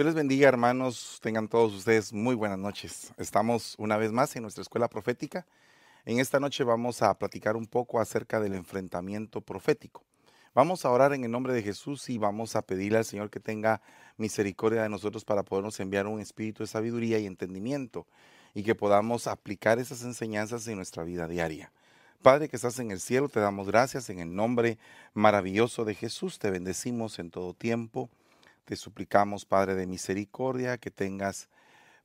Dios les bendiga, hermanos. Tengan todos ustedes muy buenas noches. Estamos una vez más en nuestra escuela profética. En esta noche vamos a platicar un poco acerca del enfrentamiento profético. Vamos a orar en el nombre de Jesús y vamos a pedirle al Señor que tenga misericordia de nosotros para podernos enviar un espíritu de sabiduría y entendimiento y que podamos aplicar esas enseñanzas en nuestra vida diaria. Padre que estás en el cielo, te damos gracias en el nombre maravilloso de Jesús. Te bendecimos en todo tiempo te suplicamos, Padre de misericordia, que tengas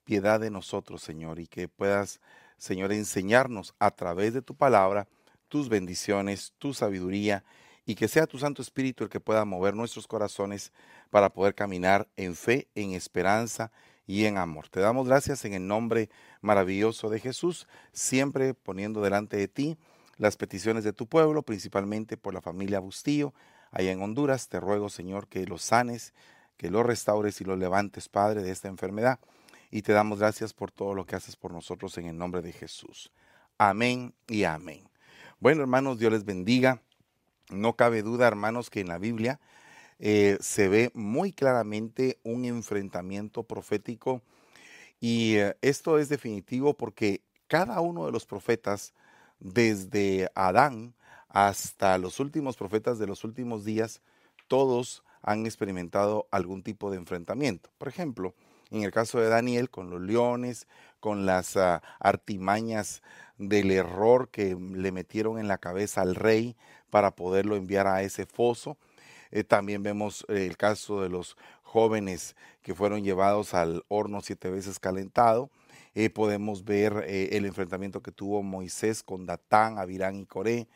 piedad de nosotros, Señor, y que puedas, Señor, enseñarnos a través de tu palabra tus bendiciones, tu sabiduría, y que sea tu Santo Espíritu el que pueda mover nuestros corazones para poder caminar en fe, en esperanza y en amor. Te damos gracias en el nombre maravilloso de Jesús, siempre poniendo delante de ti las peticiones de tu pueblo, principalmente por la familia Bustillo, allá en Honduras. Te ruego, Señor, que los sanes, que lo restaures y lo levantes, Padre, de esta enfermedad. Y te damos gracias por todo lo que haces por nosotros en el nombre de Jesús. Amén y amén. Bueno, hermanos, Dios les bendiga. No cabe duda, hermanos, que en la Biblia eh, se ve muy claramente un enfrentamiento profético. Y eh, esto es definitivo porque cada uno de los profetas, desde Adán hasta los últimos profetas de los últimos días, todos han experimentado algún tipo de enfrentamiento. Por ejemplo, en el caso de Daniel, con los leones, con las ah, artimañas del error que le metieron en la cabeza al rey para poderlo enviar a ese foso. Eh, también vemos el caso de los jóvenes que fueron llevados al horno siete veces calentado. Eh, podemos ver eh, el enfrentamiento que tuvo Moisés con Datán, Abirán y Coré.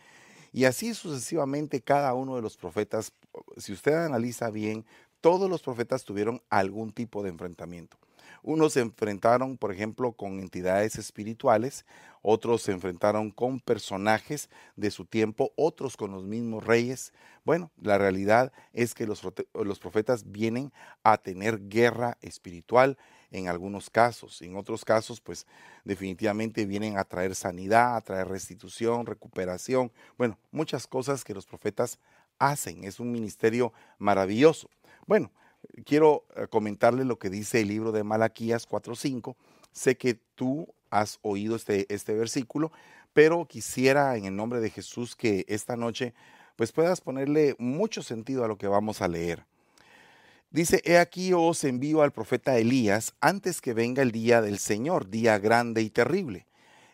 Y así sucesivamente cada uno de los profetas, si usted analiza bien, todos los profetas tuvieron algún tipo de enfrentamiento. Unos se enfrentaron, por ejemplo, con entidades espirituales, otros se enfrentaron con personajes de su tiempo, otros con los mismos reyes. Bueno, la realidad es que los, los profetas vienen a tener guerra espiritual en algunos casos. En otros casos, pues definitivamente vienen a traer sanidad, a traer restitución, recuperación. Bueno, muchas cosas que los profetas hacen. Es un ministerio maravilloso. Bueno, quiero eh, comentarle lo que dice el libro de Malaquías 4.5. Sé que tú has oído este, este versículo, pero quisiera en el nombre de Jesús que esta noche pues puedas ponerle mucho sentido a lo que vamos a leer. Dice, he aquí os envío al profeta Elías antes que venga el día del Señor, día grande y terrible.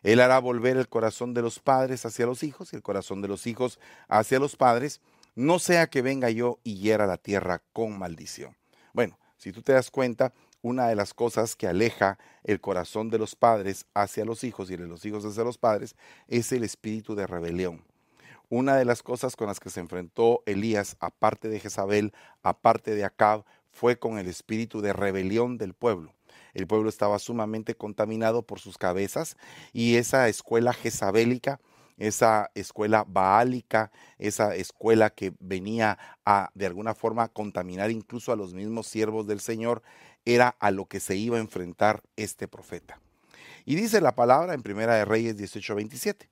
Él hará volver el corazón de los padres hacia los hijos y el corazón de los hijos hacia los padres, no sea que venga yo y hiera la tierra con maldición. Bueno, si tú te das cuenta, una de las cosas que aleja el corazón de los padres hacia los hijos y de los hijos hacia los padres es el espíritu de rebelión. Una de las cosas con las que se enfrentó Elías, aparte de Jezabel, aparte de Acab, fue con el espíritu de rebelión del pueblo. El pueblo estaba sumamente contaminado por sus cabezas y esa escuela jezabélica, esa escuela baálica, esa escuela que venía a de alguna forma contaminar incluso a los mismos siervos del Señor, era a lo que se iba a enfrentar este profeta. Y dice la palabra en Primera de Reyes 18:27.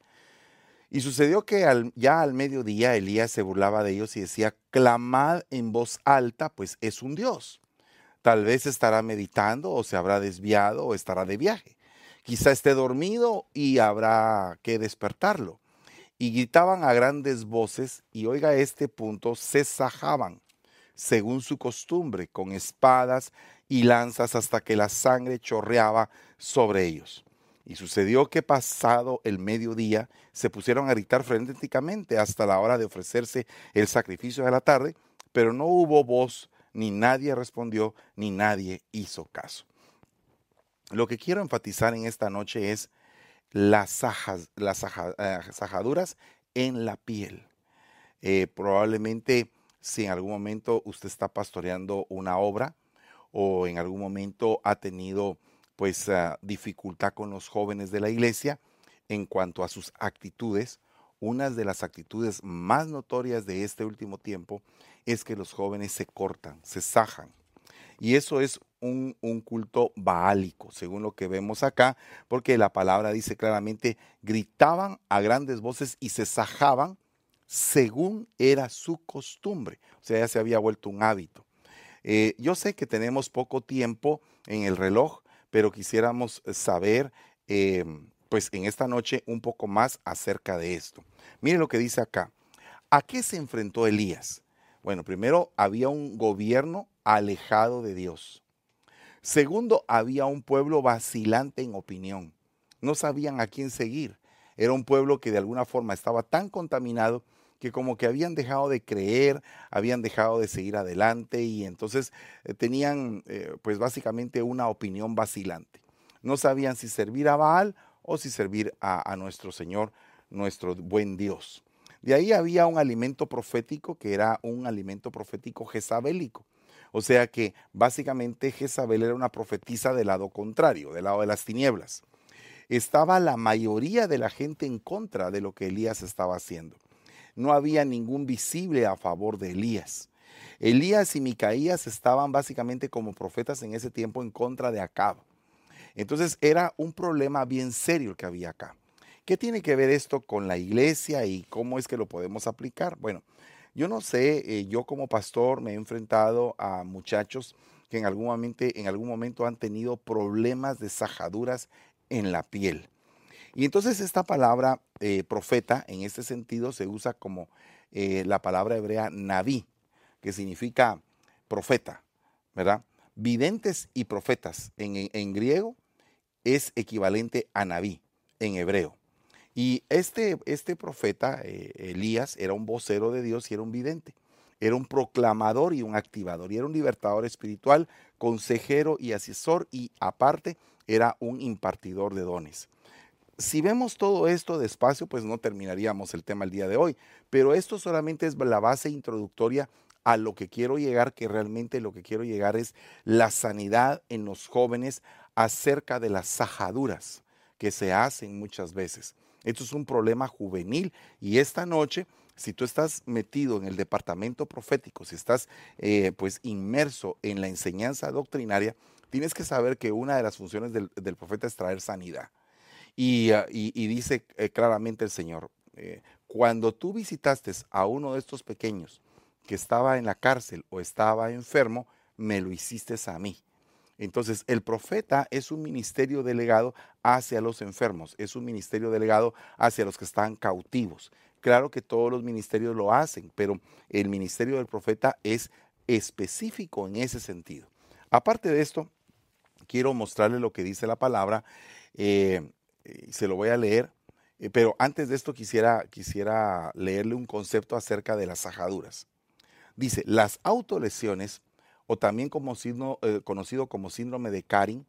Y sucedió que ya al mediodía Elías se burlaba de ellos y decía, clamad en voz alta, pues es un Dios. Tal vez estará meditando o se habrá desviado o estará de viaje. Quizá esté dormido y habrá que despertarlo. Y gritaban a grandes voces y oiga este punto, se sajaban, según su costumbre, con espadas y lanzas hasta que la sangre chorreaba sobre ellos. Y sucedió que pasado el mediodía se pusieron a gritar frenéticamente hasta la hora de ofrecerse el sacrificio de la tarde, pero no hubo voz, ni nadie respondió, ni nadie hizo caso. Lo que quiero enfatizar en esta noche es las, las eh, sajaduras en la piel. Eh, probablemente si en algún momento usted está pastoreando una obra o en algún momento ha tenido pues ah, dificultad con los jóvenes de la iglesia en cuanto a sus actitudes. Una de las actitudes más notorias de este último tiempo es que los jóvenes se cortan, se sajan. Y eso es un, un, culto baálico, según lo que vemos acá, porque la palabra dice claramente, gritaban a grandes voces y se sajaban según era su costumbre. O sea, ya se había vuelto un hábito. Eh, yo sé que tenemos poco tiempo en el reloj, pero quisiéramos saber, em, pues en esta noche, un poco más acerca de esto. Mire lo que dice acá. ¿A qué se enfrentó Elías? Bueno, primero había un gobierno alejado de Dios. Segundo, había un pueblo vacilante en opinión. No sabían a quién seguir. Era un pueblo que de alguna forma estaba tan contaminado que como que habían dejado de creer, habían dejado de seguir adelante y entonces eh, tenían eh, pues básicamente una opinión vacilante. No sabían si servir a Baal o si servir a, nuestro Señor, nuestro buen Dios. De ahí había un alimento profético que era un alimento profético jezabélico. O sea que básicamente Jezabel era una profetisa del lado contrario, del lado de las tinieblas. Estaba la mayoría de la gente en contra de lo que Elías estaba haciendo no había ningún visible a favor de Elías. Elías y Micaías estaban básicamente como profetas en ese tiempo en contra de Acab. Entonces era un problema bien serio el que había acá. ¿Qué tiene que ver esto con la iglesia y cómo es que lo podemos aplicar? Bueno, yo no sé, eh, yo como pastor me he enfrentado a muchachos que en algún, momento, en algún momento han tenido problemas de sajaduras en la piel. Y entonces esta palabra eh, profeta en este sentido se usa como eh, la palabra hebrea naví, que significa profeta, ¿verdad? Videntes y profetas en, griego es equivalente a naví en hebreo. Y este, este profeta, eh, Elías, era un vocero de Dios y era un vidente. Era un proclamador y un activador. Y era un libertador espiritual, consejero y asesor. Y aparte, era un impartidor de dones si vemos todo esto despacio, pues no terminaríamos el tema el día de hoy. Pero esto solamente es la base introductoria a lo que quiero llegar, que realmente lo que quiero llegar es la sanidad en los jóvenes acerca de las sajaduras que se hacen muchas veces. Esto es un problema juvenil y esta noche, si tú estás metido en el departamento profético, si estás eh, pues inmerso en la enseñanza doctrinaria, tienes que saber que una de las funciones del profeta es traer sanidad. Ah, y, dice eh, claramente el Señor, eh, cuando tú visitaste a uno de estos pequeños que estaba en la cárcel o estaba enfermo, me lo hiciste a mí. Entonces, el profeta es un ministerio delegado hacia los enfermos, es un ministerio delegado hacia los que están cautivos. Claro que todos los ministerios lo hacen, pero el ministerio del profeta es específico en ese sentido. Aparte de esto, quiero mostrarle lo que dice la palabra eh, se lo voy a leer, eh, pero antes de esto quisiera, quisiera leerle un concepto acerca de las sajaduras. Dice, las autolesiones, o también como eh, conocido como síndrome de Karin,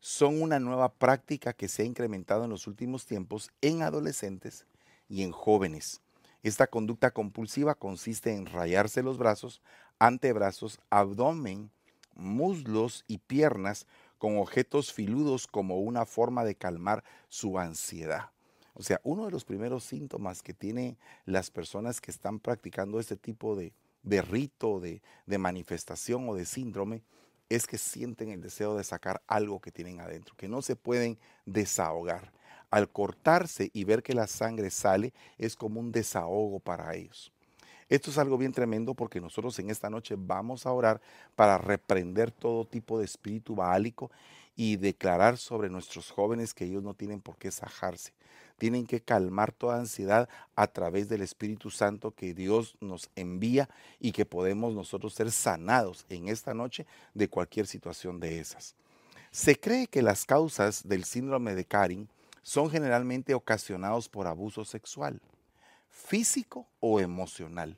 son una nueva práctica que se ha incrementado en los últimos tiempos en adolescentes y en jóvenes. Esta conducta compulsiva consiste en rayarse los brazos, antebrazos, abdomen, muslos y piernas con objetos filudos como una forma de calmar su ansiedad. O sea, uno de los primeros síntomas que tienen las personas que están practicando este tipo de, rito, de, de manifestación o de síndrome, es que sienten el deseo de sacar algo que tienen adentro, que no se pueden desahogar. Al cortarse y ver que la sangre sale, es como un desahogo para ellos. Esto es algo bien tremendo porque nosotros en esta noche vamos a orar para reprender todo tipo de espíritu baálico y declarar sobre nuestros jóvenes que ellos no tienen por qué sajarse. Tienen que calmar toda ansiedad a través del Espíritu Santo que Dios nos envía y que podemos nosotros ser sanados en esta noche de cualquier situación de esas. Se cree que las causas del síndrome de Karin son generalmente ocasionados por abuso sexual, físico o emocional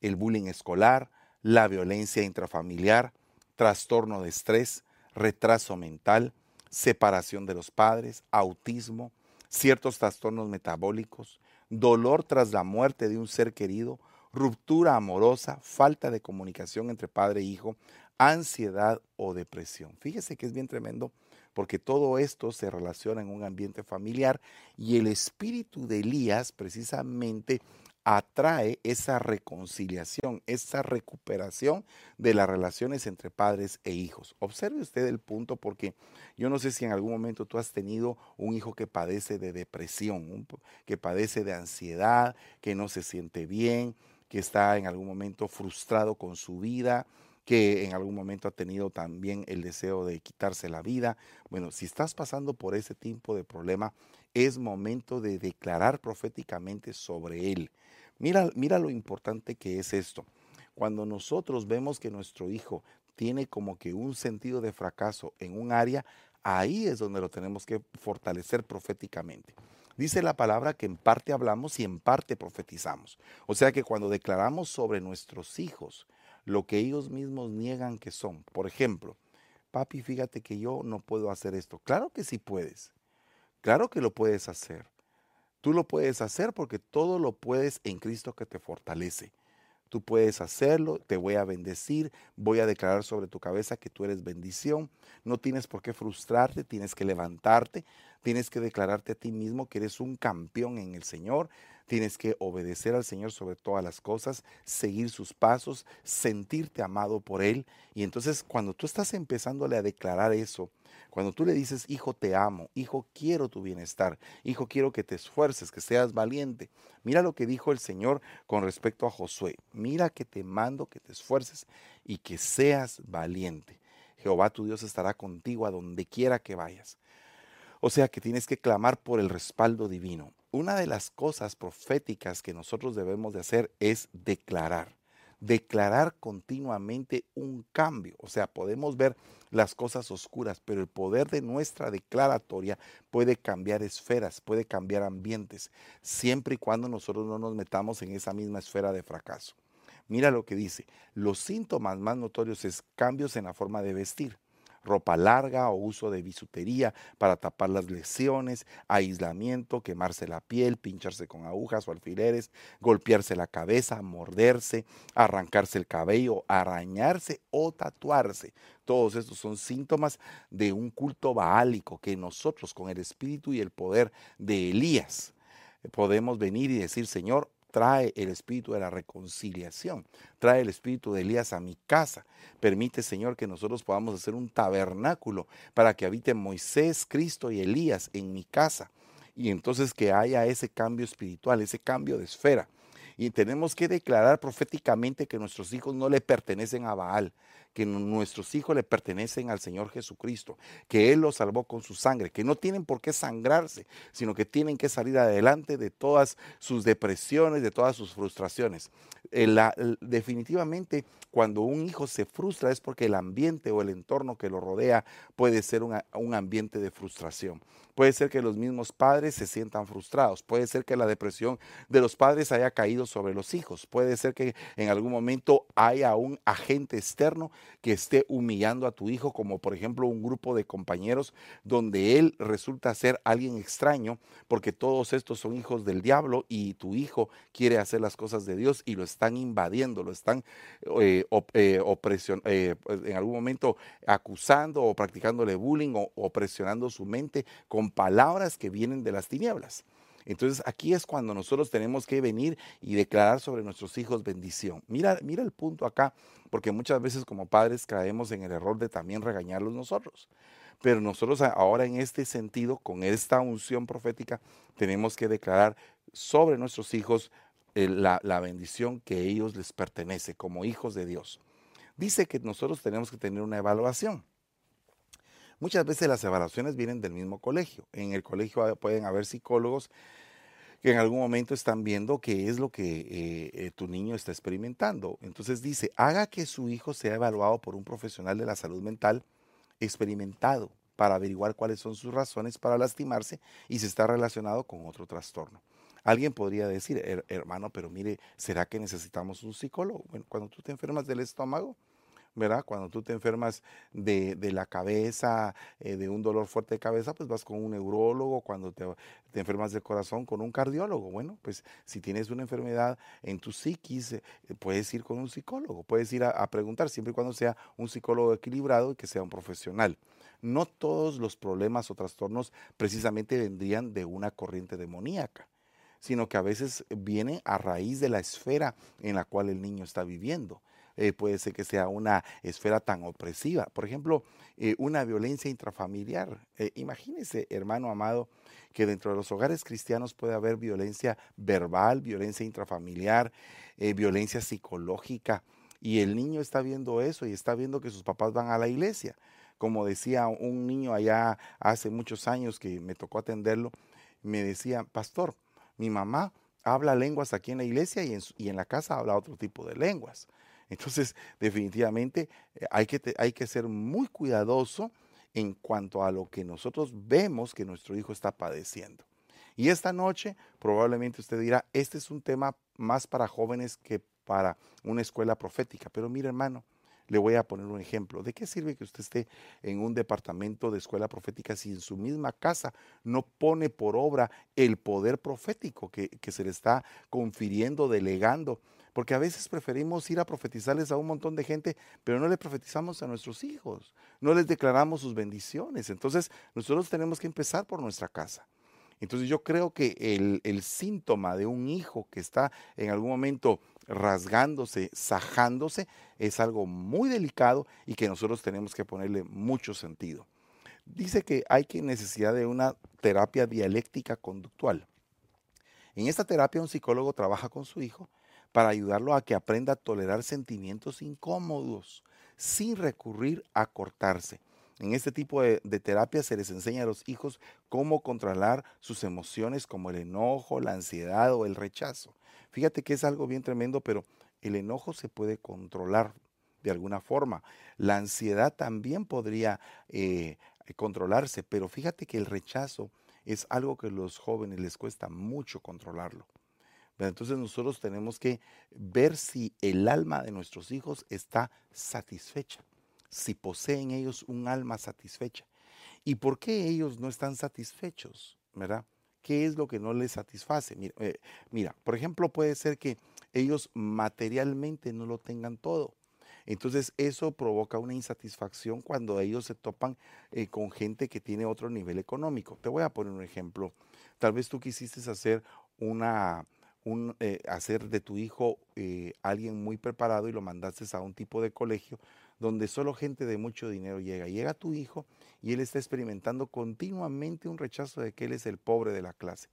el bullying escolar, la violencia intrafamiliar, trastorno de estrés, retraso mental, separación de los padres, autismo, ciertos trastornos metabólicos, dolor tras la muerte de un ser querido, ruptura amorosa, falta de comunicación entre padre e hijo, ansiedad o depresión. Fíjese que es bien tremendo porque todo esto se relaciona en un ambiente familiar y el espíritu de Elías precisamente atrae esa reconciliación, esa recuperación de las relaciones entre padres e hijos. Observe usted el punto porque yo no sé si en algún momento tú has tenido un hijo que padece de depresión, que padece de ansiedad, que no se siente bien, que está en algún momento frustrado con su vida, que en algún momento ha tenido también el deseo de quitarse la vida. Bueno, si estás pasando por ese tipo de problema, es momento de declarar proféticamente sobre él. Mira, mira lo importante que es esto. Cuando nosotros vemos que nuestro hijo tiene como que un sentido de fracaso en un área, ahí es donde lo tenemos que fortalecer proféticamente. Dice la palabra que en parte hablamos y en parte profetizamos. O sea que cuando declaramos sobre nuestros hijos lo que ellos mismos niegan que son. Por ejemplo, papi, fíjate que yo no puedo hacer esto. Claro que sí puedes. Claro que lo puedes hacer. Tú lo puedes hacer porque todo lo puedes en Cristo que te fortalece. Tú puedes hacerlo, te voy a bendecir, voy a declarar sobre tu cabeza que tú eres bendición. No tienes por qué frustrarte, tienes que levantarte, tienes que declararte a ti mismo que eres un campeón en el Señor, Tienes que obedecer al Señor sobre todas las cosas, seguir sus pasos, sentirte amado por Él. Y entonces cuando tú estás empezándole a declarar eso, cuando tú le dices, hijo, te amo, hijo, quiero tu bienestar, hijo, quiero que te esfuerces, que seas valiente. Mira lo que dijo el Señor con respecto a Josué. Mira que te mando que te esfuerces y que seas valiente. Jehová tu Dios estará contigo a donde quiera que vayas. O sea que tienes que clamar por el respaldo divino una de las cosas proféticas que nosotros debemos de hacer es declarar. Declarar continuamente un cambio. O sea, podemos ver las cosas oscuras, pero el poder de nuestra declaratoria puede cambiar esferas, puede cambiar ambientes, siempre y cuando nosotros no nos metamos en esa misma esfera de fracaso. Mira lo que dice. Los síntomas más notorios es cambios en la forma de vestir ropa larga o uso de bisutería para tapar las lesiones, aislamiento, quemarse la piel, pincharse con agujas o alfileres, golpearse la cabeza, morderse, arrancarse el cabello, arañarse o tatuarse. Todos estos son síntomas de un culto baálico que nosotros con el espíritu y el poder de Elías podemos venir y decir, Señor, trae el espíritu de la reconciliación, trae el espíritu de Elías a mi casa. Permite, Señor, que nosotros podamos hacer un tabernáculo para que habite Moisés, Cristo y Elías en mi casa. Y entonces que haya ese cambio espiritual, ese cambio de esfera. Y tenemos que declarar proféticamente que nuestros hijos no le pertenecen a Baal, que nuestros hijos le pertenecen al Señor Jesucristo, que Él los salvó con su sangre, que no tienen por qué sangrarse, sino que tienen que salir adelante de todas sus depresiones, de todas sus frustraciones. definitivamente, cuando un hijo se frustra es porque el ambiente o el entorno que lo rodea puede ser un ambiente de frustración. Puede ser que los mismos padres se sientan frustrados. Puede ser que la depresión de los padres haya caído sobre los hijos. Puede ser que en algún momento haya un agente externo que esté humillando a tu hijo, como por ejemplo un grupo de compañeros donde él resulta ser alguien extraño, porque todos estos son hijos del diablo y tu hijo quiere hacer las cosas de Dios y lo están invadiendo, lo están eh, eh, eh, pues, en algún momento acusando o practicándole bullying o opresionando su mente con palabras que vienen de las tinieblas. Entonces aquí es cuando nosotros tenemos que venir y declarar sobre nuestros hijos bendición. Mira, mira el punto acá, porque muchas veces como padres caemos en el error de también regañarlos nosotros. Pero nosotros ahora en este sentido, con esta unción profética, tenemos que declarar sobre nuestros hijos eh, la, la bendición que a ellos les pertenece como hijos de Dios. Dice que nosotros tenemos que tener una evaluación. Muchas veces las evaluaciones vienen del mismo colegio. En el colegio pueden haber psicólogos que en algún momento están viendo qué es lo que eh, eh, tu niño está experimentando. Entonces dice, haga que su hijo sea evaluado por un profesional de la salud mental experimentado para averiguar cuáles son sus razones para lastimarse y si está relacionado con otro trastorno. Alguien podría decir, hermano, pero mire, ¿será que necesitamos un psicólogo? Bueno, cuando tú te enfermas del estómago, ¿verdad? Cuando tú te enfermas de, la cabeza, eh, de un dolor fuerte de cabeza, pues vas con un neurólogo, cuando te, enfermas del corazón, con un cardiólogo. Bueno, pues si tienes una enfermedad en tu psiquis, eh, puedes ir con un psicólogo, puedes ir a, preguntar, siempre y cuando sea un psicólogo equilibrado y que sea un profesional. No todos los problemas o trastornos precisamente vendrían de una corriente demoníaca sino que a veces vienen a raíz de la esfera en la cual el niño está viviendo. Eh, puede ser que sea una esfera tan opresiva. Por ejemplo, eh, una violencia intrafamiliar. Eh, imagínese, hermano amado, que dentro de los hogares cristianos puede haber violencia verbal, violencia intrafamiliar, violencia psicológica. y el niño está viendo eso y está viendo que sus papás van a la iglesia. Como decía un niño allá hace muchos años que me tocó atenderlo, me decía, pastor, mi mamá habla lenguas aquí en la iglesia y en, y en la casa habla otro tipo de lenguas. Entonces, definitivamente eh, hay que, hay que ser muy cuidadoso en cuanto a lo que nosotros vemos que nuestro hijo está padeciendo. Y esta noche probablemente usted dirá, este es un tema más para jóvenes que para una escuela profética. Pero mire hermano, le voy a poner un ejemplo. ¿De qué sirve que usted esté en un departamento de escuela profética si en su misma casa no pone por obra el poder profético que, que se le está confiriendo, delegando? Porque a veces preferimos ir a profetizarles a un montón de gente, pero no le profetizamos a nuestros hijos, no les declaramos sus bendiciones. Entonces nosotros tenemos que empezar por nuestra casa. Entonces yo creo que el, síntoma de un hijo que está en algún momento rasgándose, sajándose, es algo muy delicado y que nosotros tenemos que ponerle mucho sentido. Dice que hay que necesidad de una terapia dialéctica conductual. En esta terapia un psicólogo trabaja con su hijo para ayudarlo a que aprenda a tolerar sentimientos incómodos sin recurrir a cortarse. En este tipo de, terapia se les enseña a los hijos cómo controlar sus emociones como el enojo, la ansiedad o el rechazo. Fíjate que es algo bien tremendo, pero el enojo se puede controlar de alguna forma. La ansiedad también podría eh, controlarse, pero fíjate que el rechazo es algo que a los jóvenes les cuesta mucho controlarlo. Entonces nosotros tenemos que ver si el alma de nuestros hijos está satisfecha, si poseen ellos un alma satisfecha. ¿Y por qué ellos no están satisfechos? ¿Verdad? ¿Qué es lo que no les satisface? Mira, eh, mira, por ejemplo, puede ser que ellos materialmente no lo tengan todo. Entonces eso provoca una insatisfacción cuando ellos se topan eh, con gente que tiene otro nivel económico. Te voy a poner un ejemplo. Tal vez tú quisiste hacer una, eh, hacer de tu hijo eh, alguien muy preparado y lo mandaste a un tipo de colegio donde solo gente de mucho dinero llega. Llega tu hijo y él está experimentando continuamente un rechazo de que él es el pobre de la clase.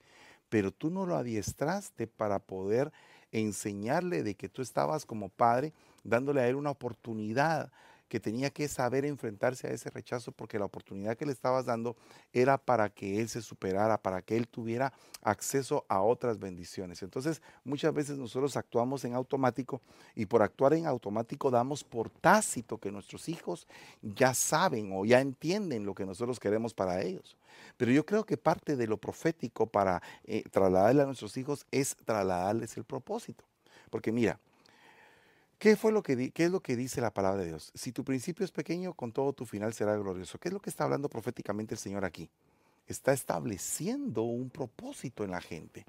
Pero tú no lo adiestraste para poder enseñarle de que tú estabas como padre dándole a él una oportunidad que tenía que saber enfrentarse a ese rechazo porque la oportunidad que le estabas dando era para que él se superara, para que él tuviera acceso a otras bendiciones. Entonces, muchas veces nosotros actuamos en automático y por actuar en automático damos por tácito que nuestros hijos ya saben o ya entienden lo que nosotros queremos para ellos. Pero yo creo que parte de lo profético para eh, trasladarle a nuestros hijos es trasladarles el propósito. Porque mira, ¿Qué, fue lo que ¿Qué es lo que dice la palabra de Dios? Si tu principio es pequeño, con todo tu final será glorioso. ¿Qué es lo que está hablando proféticamente el Señor aquí? Está estableciendo un propósito en la gente.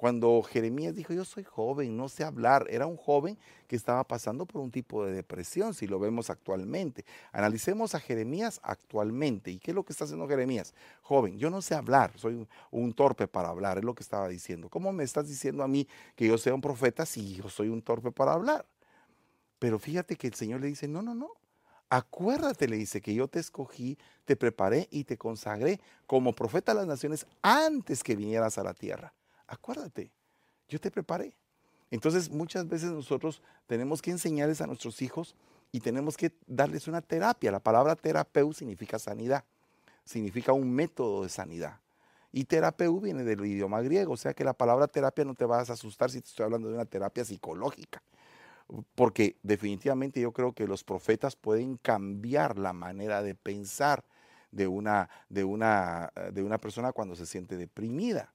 Cuando Jeremías dijo, yo soy joven, no sé hablar, era un joven que estaba pasando por un tipo de depresión, si lo vemos actualmente. Analicemos a Jeremías actualmente. ¿Y qué es lo que está haciendo Jeremías? Joven, yo no sé hablar, soy un, un torpe para hablar, es lo que estaba diciendo. ¿Cómo me estás diciendo a mí que yo sea un profeta si yo soy un torpe para hablar? Pero fíjate que el Señor le dice, no, no, no. Acuérdate, le dice, que yo te escogí, te preparé y te consagré como profeta de las naciones antes que vinieras a la tierra. Acuérdate, yo te preparé. Entonces muchas veces nosotros tenemos que enseñarles a nuestros hijos y tenemos que darles una terapia. La palabra terapeu significa sanidad, significa un método de sanidad. Y terapeu viene del idioma griego, o sea que la palabra terapia no te vas a asustar si te estoy hablando de una terapia psicológica porque definitivamente yo creo que los profetas pueden cambiar la manera de pensar de una, de una, eh, de una persona cuando se siente deprimida.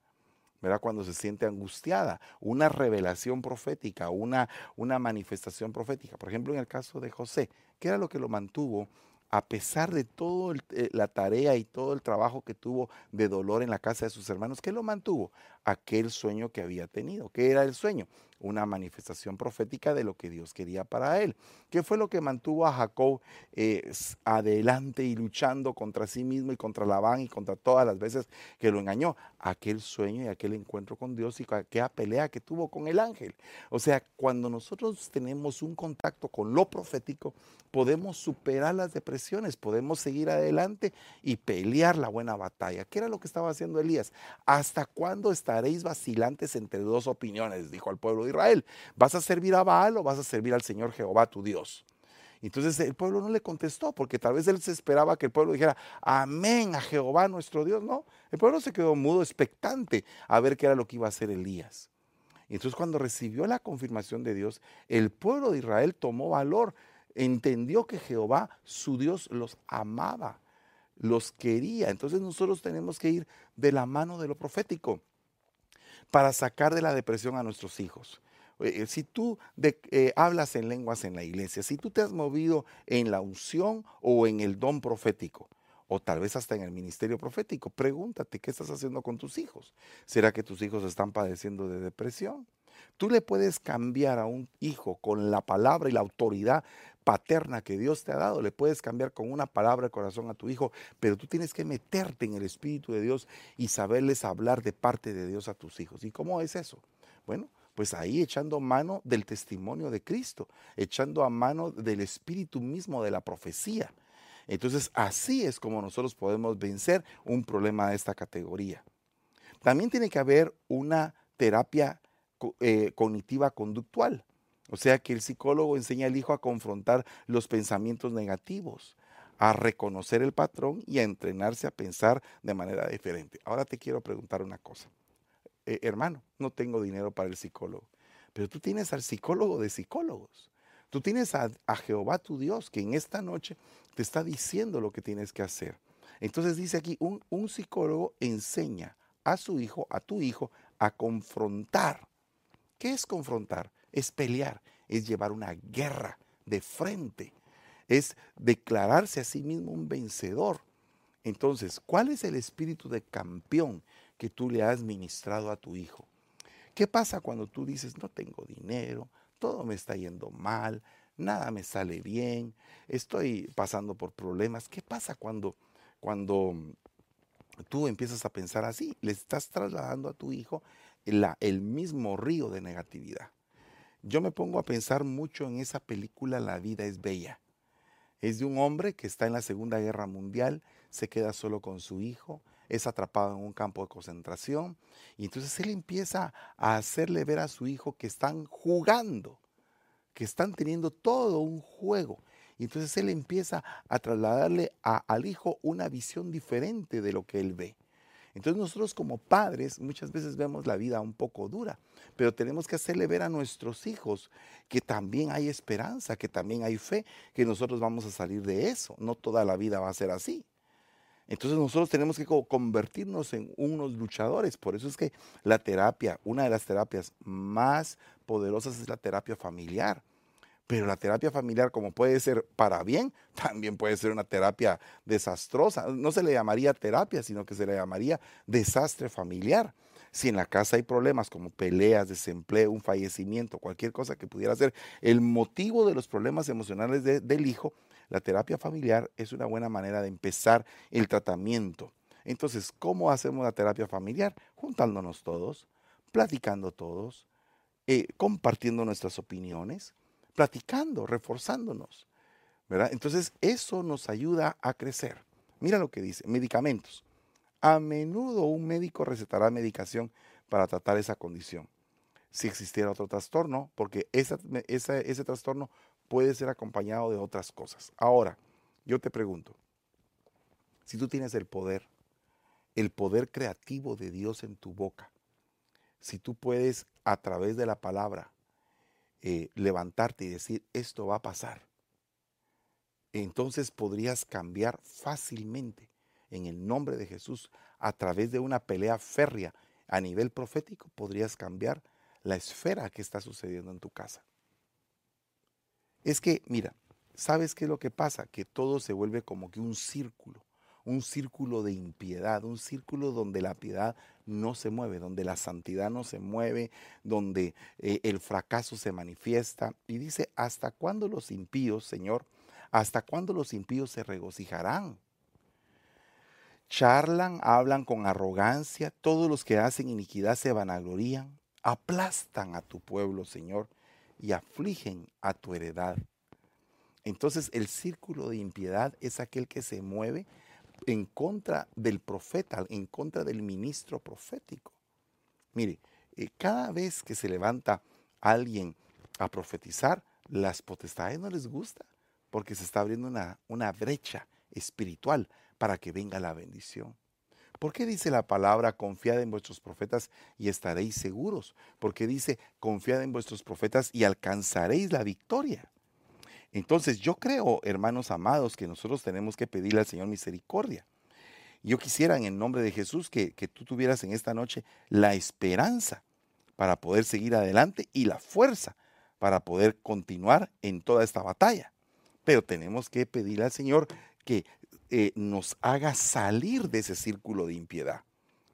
¿verdad? Cuando se siente angustiada, una revelación profética, una, una manifestación profética. Por ejemplo, en el caso de José, ¿qué era lo que lo mantuvo a pesar de toda eh, la tarea y todo el trabajo que tuvo de dolor en la casa de sus hermanos, ¿qué lo mantuvo? Aquel sueño que había tenido. ¿Qué era el sueño? Una manifestación profética de lo que Dios quería para él. ¿Qué fue lo que mantuvo a Jacob eh, adelante y luchando contra sí mismo y contra Labán y contra todas las veces que lo engañó? Aquel sueño y aquel encuentro con Dios y aquella pelea que tuvo con el ángel. O sea, cuando nosotros tenemos un contacto con lo profético, podemos superar las depresiones, podemos seguir adelante y pelear la buena batalla. ¿Qué era lo que estaba haciendo Elías? ¿Hasta cuándo estaréis vacilantes entre dos opiniones? Dijo al pueblo de Israel. ¿Vas a servir a Baal o vas a servir al Señor Jehová tu Dios? Entonces el pueblo no le contestó porque tal vez él se esperaba que el pueblo dijera, amén a Jehová nuestro Dios. No, el pueblo se quedó mudo, expectante a ver qué era lo que iba a hacer Elías. Entonces cuando recibió la confirmación de Dios, el pueblo de Israel tomó valor, entendió que Jehová, su Dios, los amaba, los quería. Entonces nosotros tenemos que ir de la mano de lo profético para sacar de la depresión a nuestros hijos. Eh, eh, si tú eh, hablas en lenguas en la iglesia, si tú te has movido en la unción o en el don profético, o tal vez hasta en el ministerio profético, pregúntate qué estás haciendo con tus hijos. ¿Será que tus hijos están padeciendo de depresión? Tú le puedes cambiar a un hijo con la palabra y la autoridad paterna que Dios te ha dado, le puedes cambiar con una palabra de corazón a tu hijo, pero tú tienes que meterte en el Espíritu de Dios y saberles hablar de parte de Dios a tus hijos. ¿Y cómo es eso? Bueno, pues ahí echando mano del testimonio de Cristo, echando a mano del espíritu mismo de la profecía. Entonces así es como nosotros podemos vencer un problema de esta categoría. También tiene que haber una terapia eh, cognitiva conductual. O sea que el psicólogo enseña al hijo a confrontar los pensamientos negativos, a reconocer el patrón y a entrenarse a pensar de manera diferente. Ahora te quiero preguntar una cosa. Eh, hermano, no tengo dinero para el psicólogo. Pero tú tienes al psicólogo de psicólogos. Tú tienes a, Jehová tu Dios que en esta noche te está diciendo lo que tienes que hacer. Entonces dice aquí, un, un psicólogo enseña a su hijo, a tu hijo, a confrontar. ¿Qué es confrontar? Es pelear, es llevar una guerra de frente, es declararse a sí mismo un vencedor. Entonces, ¿cuál es el espíritu de campeón? que tú le has ministrado a tu hijo. ¿Qué pasa cuando tú dices, no tengo dinero, todo me está yendo mal, nada me sale bien, estoy pasando por problemas? ¿Qué pasa cuando, cuando tú empiezas a pensar así? Le estás trasladando a tu hijo el mismo río de negatividad. Yo me pongo a pensar mucho en esa película La vida es bella. Es de un hombre que está en la Segunda Guerra Mundial, se queda solo con su hijo, es atrapado en un campo de concentración y entonces él empieza a hacerle ver a su hijo que están jugando, que están teniendo todo un juego. Y entonces él empieza a trasladarle al hijo una visión diferente de lo que él ve. Entonces nosotros como padres muchas veces vemos la vida un poco dura, pero tenemos que hacerle ver a nuestros hijos que también hay esperanza, que también hay fe, que nosotros vamos a salir de eso. No toda la vida va a ser así. Entonces nosotros tenemos que convertirnos en unos luchadores. Por eso es que la terapia, una de las terapias más poderosas es la terapia familiar. Pero la terapia familiar, como puede ser para bien, también puede ser una terapia desastrosa. No se le llamaría terapia, sino que se le llamaría desastre familiar. Si en la casa hay problemas como peleas, desempleo, un fallecimiento, cualquier cosa que pudiera ser el motivo de los problemas emocionales del hijo, la terapia familiar es una buena manera de empezar el tratamiento. Entonces, ¿cómo hacemos la terapia familiar? Juntándonos todos, platicando todos, eh, compartiendo nuestras opiniones, platicando, reforzándonos. ¿verdad? Entonces, eso nos ayuda a crecer. Mira lo que dice, medicamentos. A menudo un médico recetará medicación para tratar esa condición. Si existiera otro trastorno, porque ese trastorno puede ser acompañado de otras cosas. Ahora, yo te pregunto, si tú tienes el poder, el poder creativo de Dios en tu boca, si tú puedes a través de la palabra eh, levantarte y decir, esto va a pasar, entonces podrías cambiar fácilmente en el nombre de Jesús a través de una pelea férrea a nivel profético, podrías cambiar la esfera que está sucediendo en tu casa. Es que, mira, ¿sabes qué es lo que pasa? Que todo se vuelve como que un círculo, un círculo de impiedad, un círculo donde la piedad no se mueve, donde la santidad no se mueve, donde eh, el fracaso se manifiesta. Y dice, ¿hasta cuándo los impíos, Señor? ¿Hasta cuándo los impíos se regocijarán? Charlan, hablan con arrogancia, todos los que hacen iniquidad se vanaglorían, aplastan a tu pueblo, Señor y afligen a tu heredad. Entonces el círculo de impiedad es aquel que se mueve en contra del profeta, en contra del ministro profético. Mire, eh, cada vez que se levanta alguien a profetizar, las potestades no les gusta, porque se está abriendo una, una brecha espiritual para que venga la bendición. ¿Por qué dice la palabra confiad en vuestros profetas y estaréis seguros? Porque dice confiad en vuestros profetas y alcanzaréis la victoria. Entonces yo creo, hermanos amados, que nosotros tenemos que pedirle al Señor misericordia. Yo quisiera en el nombre de Jesús que, que tú tuvieras en esta noche la esperanza para poder seguir adelante y la fuerza para poder continuar en toda esta batalla. Pero tenemos que pedirle al Señor que eh, nos haga salir de ese círculo de impiedad.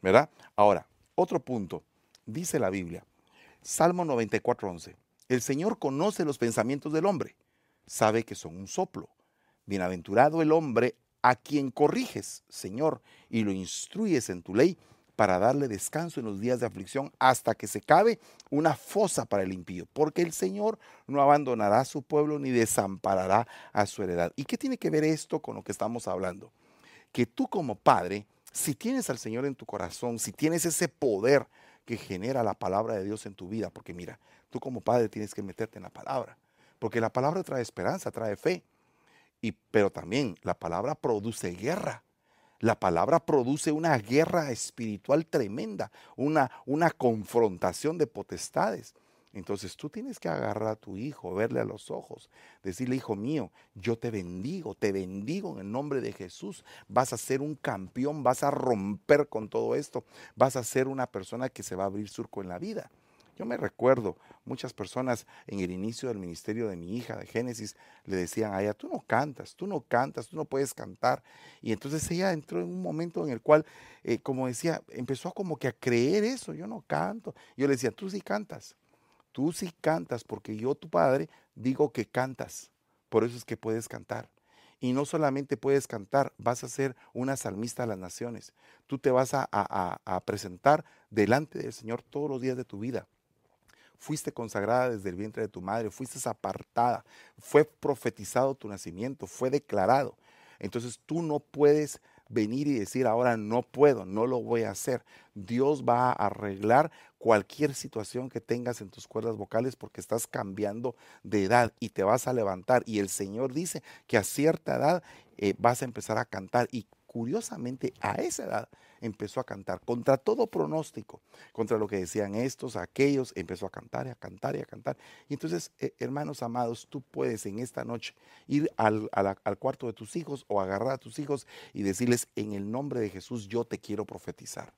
¿Verdad? Ahora, otro punto. Dice la Biblia, Salmo 94.11, el Señor conoce los pensamientos del hombre, sabe que son un soplo. Bienaventurado el hombre a quien corriges, Señor, y lo instruyes en tu ley para darle descanso en los días de aflicción hasta que se cabe una fosa para el impío, porque el Señor no abandonará a su pueblo ni desamparará a su heredad. ¿Y qué tiene que ver esto con lo que estamos hablando? Que tú como padre, si tienes al Señor en tu corazón, si tienes ese poder que genera la palabra de Dios en tu vida, porque mira, tú como padre tienes que meterte en la palabra, porque la palabra trae esperanza, trae fe, y, pero también la palabra produce guerra. La palabra produce una guerra espiritual tremenda, una, una confrontación de potestades. Entonces tú tienes que agarrar a tu hijo, verle a los ojos, decirle, hijo mío, yo te bendigo, te bendigo en el nombre de Jesús. Vas a ser un campeón, vas a romper con todo esto, vas a ser una persona que se va a abrir surco en la vida. Yo me recuerdo, muchas personas en el inicio del ministerio de mi hija de Génesis le decían a ella, tú no cantas, tú no cantas, tú no puedes cantar. Y entonces ella entró en un momento en el cual, eh, como decía, empezó como que a creer eso, yo no canto. Yo le decía, tú sí cantas, tú sí cantas, porque yo, tu padre, digo que cantas. Por eso es que puedes cantar. Y no solamente puedes cantar, vas a ser una salmista a las naciones. Tú te vas a presentar delante del Señor todos los días de tu vida fuiste consagrada desde el vientre de tu madre, fuiste apartada, fue profetizado tu nacimiento, fue declarado. Entonces tú no puedes venir y decir ahora no puedo, no lo voy a hacer. Dios va a arreglar cualquier situación que tengas en tus cuerdas vocales porque estás cambiando de edad y te vas a levantar. Y el Señor dice que a cierta edad eh, vas a empezar a cantar y curiosamente a esa edad empezó a cantar contra todo pronóstico, contra lo que decían estos, aquellos, empezó a cantar y a cantar y a cantar. Y entonces, eh, hermanos amados, tú puedes en esta noche ir al, al cuarto de tus hijos o agarrar a tus hijos y decirles, en el nombre de Jesús, yo te quiero profetizar.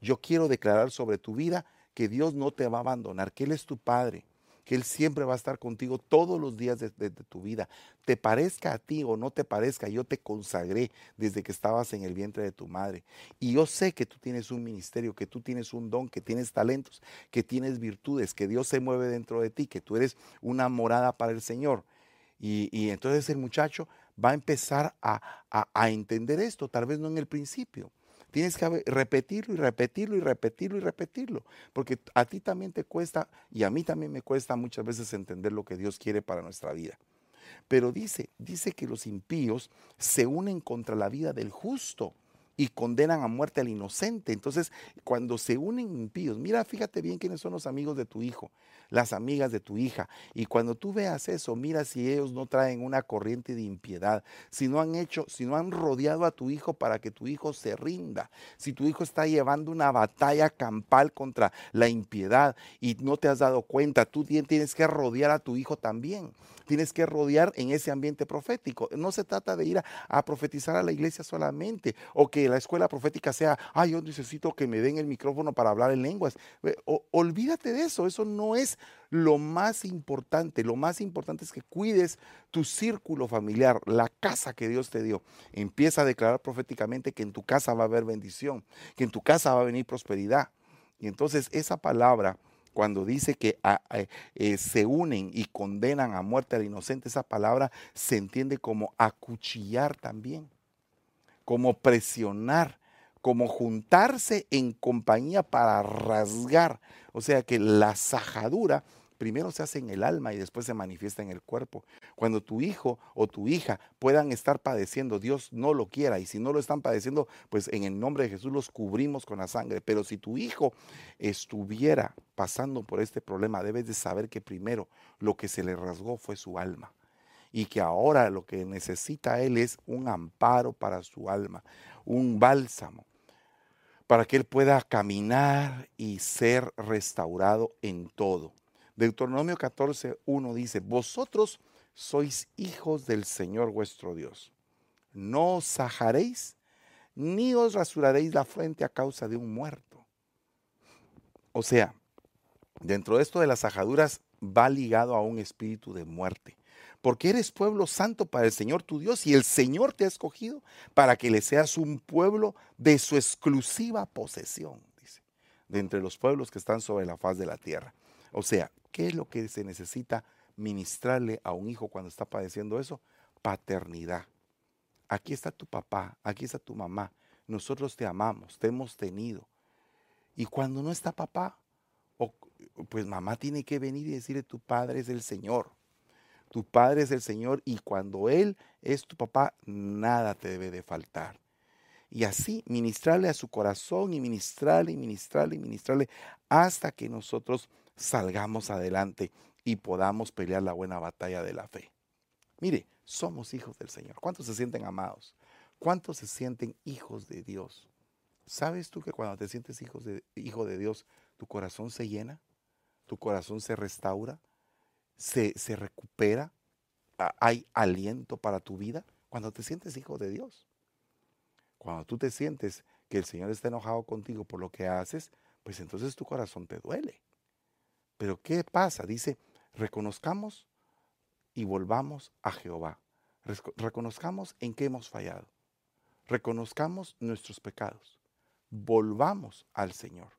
Yo quiero declarar sobre tu vida que Dios no te va a abandonar, que Él es tu Padre, que Él siempre va a estar contigo todos los días de, tu vida. Te parezca a ti o no te parezca, yo te consagré desde que estabas en el vientre de tu madre. Y yo sé que tú tienes un ministerio, que tú tienes un don, que tienes talentos, que tienes virtudes, que Dios se mueve dentro de ti, que tú eres una morada para el Señor. Y, entonces el muchacho va a empezar a entender esto, tal vez no en el principio, Tienes que repetirlo y repetirlo y repetirlo y repetirlo, porque a ti también te cuesta y a mí también me cuesta muchas veces entender lo que Dios quiere para nuestra vida. Pero dice, dice que los impíos se unen contra la vida del justo y condenan a muerte al inocente. Entonces, cuando se unen impíos, mira, fíjate bien quiénes son los amigos de tu hijo, las amigas de tu hija. Y cuando tú veas eso, mira si ellos no traen una corriente de impiedad, si no han hecho, si no han rodeado a tu hijo para que tu hijo se rinda, si tu hijo está llevando una batalla campal contra la impiedad y no te has dado cuenta, tú tienes que rodear a tu hijo también tienes que rodear en ese ambiente profético. No se trata de ir a, profetizar a la iglesia solamente o que la escuela profética sea, ay, yo necesito que me den el micrófono para hablar en lenguas. olvídate de eso, eso no es lo más importante. Lo más importante es que cuides tu círculo familiar, la casa que Dios te dio. Empieza a declarar proféticamente que en tu casa va a haber bendición, que en tu casa va a venir prosperidad. Y entonces esa palabra cuando dice que ah, eh, eh, se unen y condenan a muerte al inocente, esa palabra se entiende como acuchillar también, como presionar, como juntarse en compañía para rasgar. O sea que la sajadura primero se hace en el alma y después se manifiesta en el cuerpo. Cuando tu hijo o tu hija puedan estar padeciendo, Dios no lo quiera. Y si no lo están padeciendo, pues en el nombre de Jesús los cubrimos con la sangre. Pero si tu hijo estuviera pasando por este problema, debes de saber que primero lo que se le rasgó fue su alma y que ahora lo que necesita él es un amparo para su alma, un bálsamo, para que él pueda caminar y ser restaurado en todo. Deuteronomio 14, 1 dice, vosotros sois hijos del Señor vuestro Dios. No os sajaréis, ni os rasuraréis la frente a causa de un muerto. O sea, dentro de esto de las sajaduras va ligado a un espíritu de muerte porque eres pueblo santo para el Señor tu Dios y el Señor te ha escogido para que le seas un pueblo de su exclusiva posesión, dice, de entre los pueblos que están sobre la faz de la tierra. O sea, ¿qué es lo que se necesita ministrarle a un hijo cuando está padeciendo eso? Paternidad. Aquí está tu papá, aquí está tu mamá. Nosotros te amamos, te hemos tenido. Y cuando no está papá, pues mamá tiene que venir y decirle, tu padre es el Señor. Tu Padre es el Señor y cuando Él es tu papá, nada te debe de faltar. Y así ministrarle a su corazón y ministrarle y ministrarle y ministrarle hasta que nosotros salgamos adelante y podamos pelear la buena batalla de la fe. Mire, somos hijos del Señor. ¿Cuántos se sienten amados? ¿Cuántos se sienten hijos de Dios? ¿Sabes tú que cuando te sientes de, hijo de Dios, tu corazón se llena? ¿Tu corazón se restaura? Se, recupera, hay aliento para tu vida cuando te sientes hijo de Dios. Cuando tú te sientes que el Señor está enojado contigo por lo que haces, pues entonces tu corazón te duele. Pero ¿qué pasa? Dice, reconozcamos y volvamos a Jehová. Reconozcamos en qué hemos fallado. Reconozcamos nuestros pecados. Volvamos al Señor.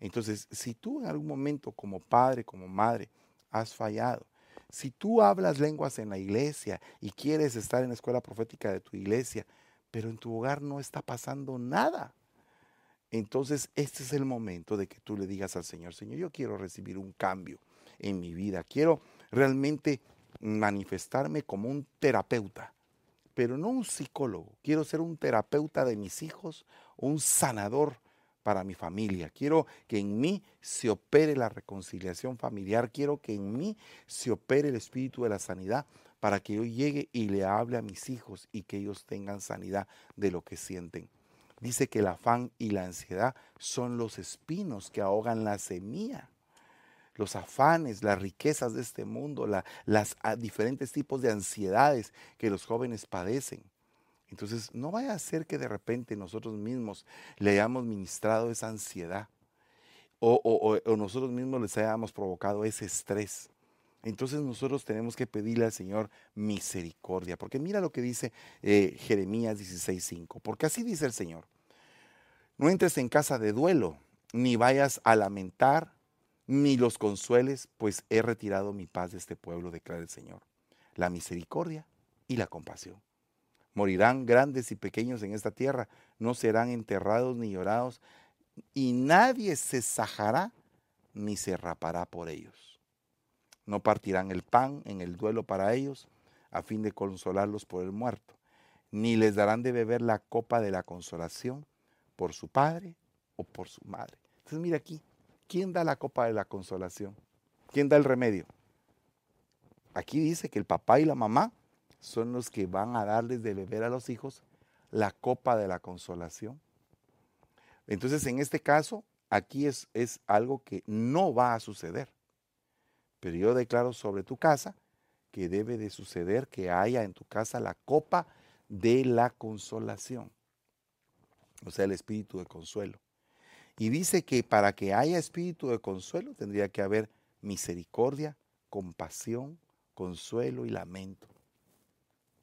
Entonces, si tú en algún momento como padre, como madre, has fallado. Si tú hablas lenguas en la iglesia y quieres estar en la escuela profética de tu iglesia, pero en tu hogar no está pasando nada, entonces este es el momento de que tú le digas al Señor, Señor, yo quiero recibir un cambio en mi vida, quiero realmente manifestarme como un terapeuta, pero no un psicólogo, quiero ser un terapeuta de mis hijos, un sanador para mi familia. Quiero que en mí se opere la reconciliación familiar. Quiero que en mí se opere el espíritu de la sanidad para que yo llegue y le hable a mis hijos y que ellos tengan sanidad de lo que sienten. Dice que el afán y la ansiedad son los espinos que ahogan la semilla. Los afanes, las riquezas de este mundo, las las ah, diferentes tipos de ansiedades que los jóvenes padecen. Entonces, no vaya a ser que de repente nosotros mismos le hayamos ministrado esa ansiedad o, nosotros mismos les hayamos provocado ese estrés. Entonces nosotros tenemos que pedirle al Señor misericordia, porque mira lo que dice eh, Jeremías 16:5, porque así dice el Señor, no entres en casa de duelo, ni vayas a lamentar, ni los consueles, pues he retirado mi paz de este pueblo, declara el Señor, la misericordia y la compasión. Morirán grandes y pequeños en esta tierra, no serán enterrados ni llorados, y nadie se sajará ni se rapará por ellos. No partirán el pan en el duelo para ellos, a fin de consolarlos por el muerto, ni les darán de beber la copa de la consolación por su padre o por su madre. Entonces mira aquí, ¿quién da la copa de la consolación? ¿Quién da el remedio? Aquí dice que el papá y la mamá son los que van a darles de beber a los hijos la copa de la consolación. Entonces, en este caso, aquí es, es algo que no va a suceder. Pero yo declaro sobre tu casa que debe de suceder que haya en tu casa la copa de la consolación. O sea, el espíritu de consuelo. Y dice que para que haya espíritu de consuelo tendría que haber misericordia, compasión, consuelo y lamento.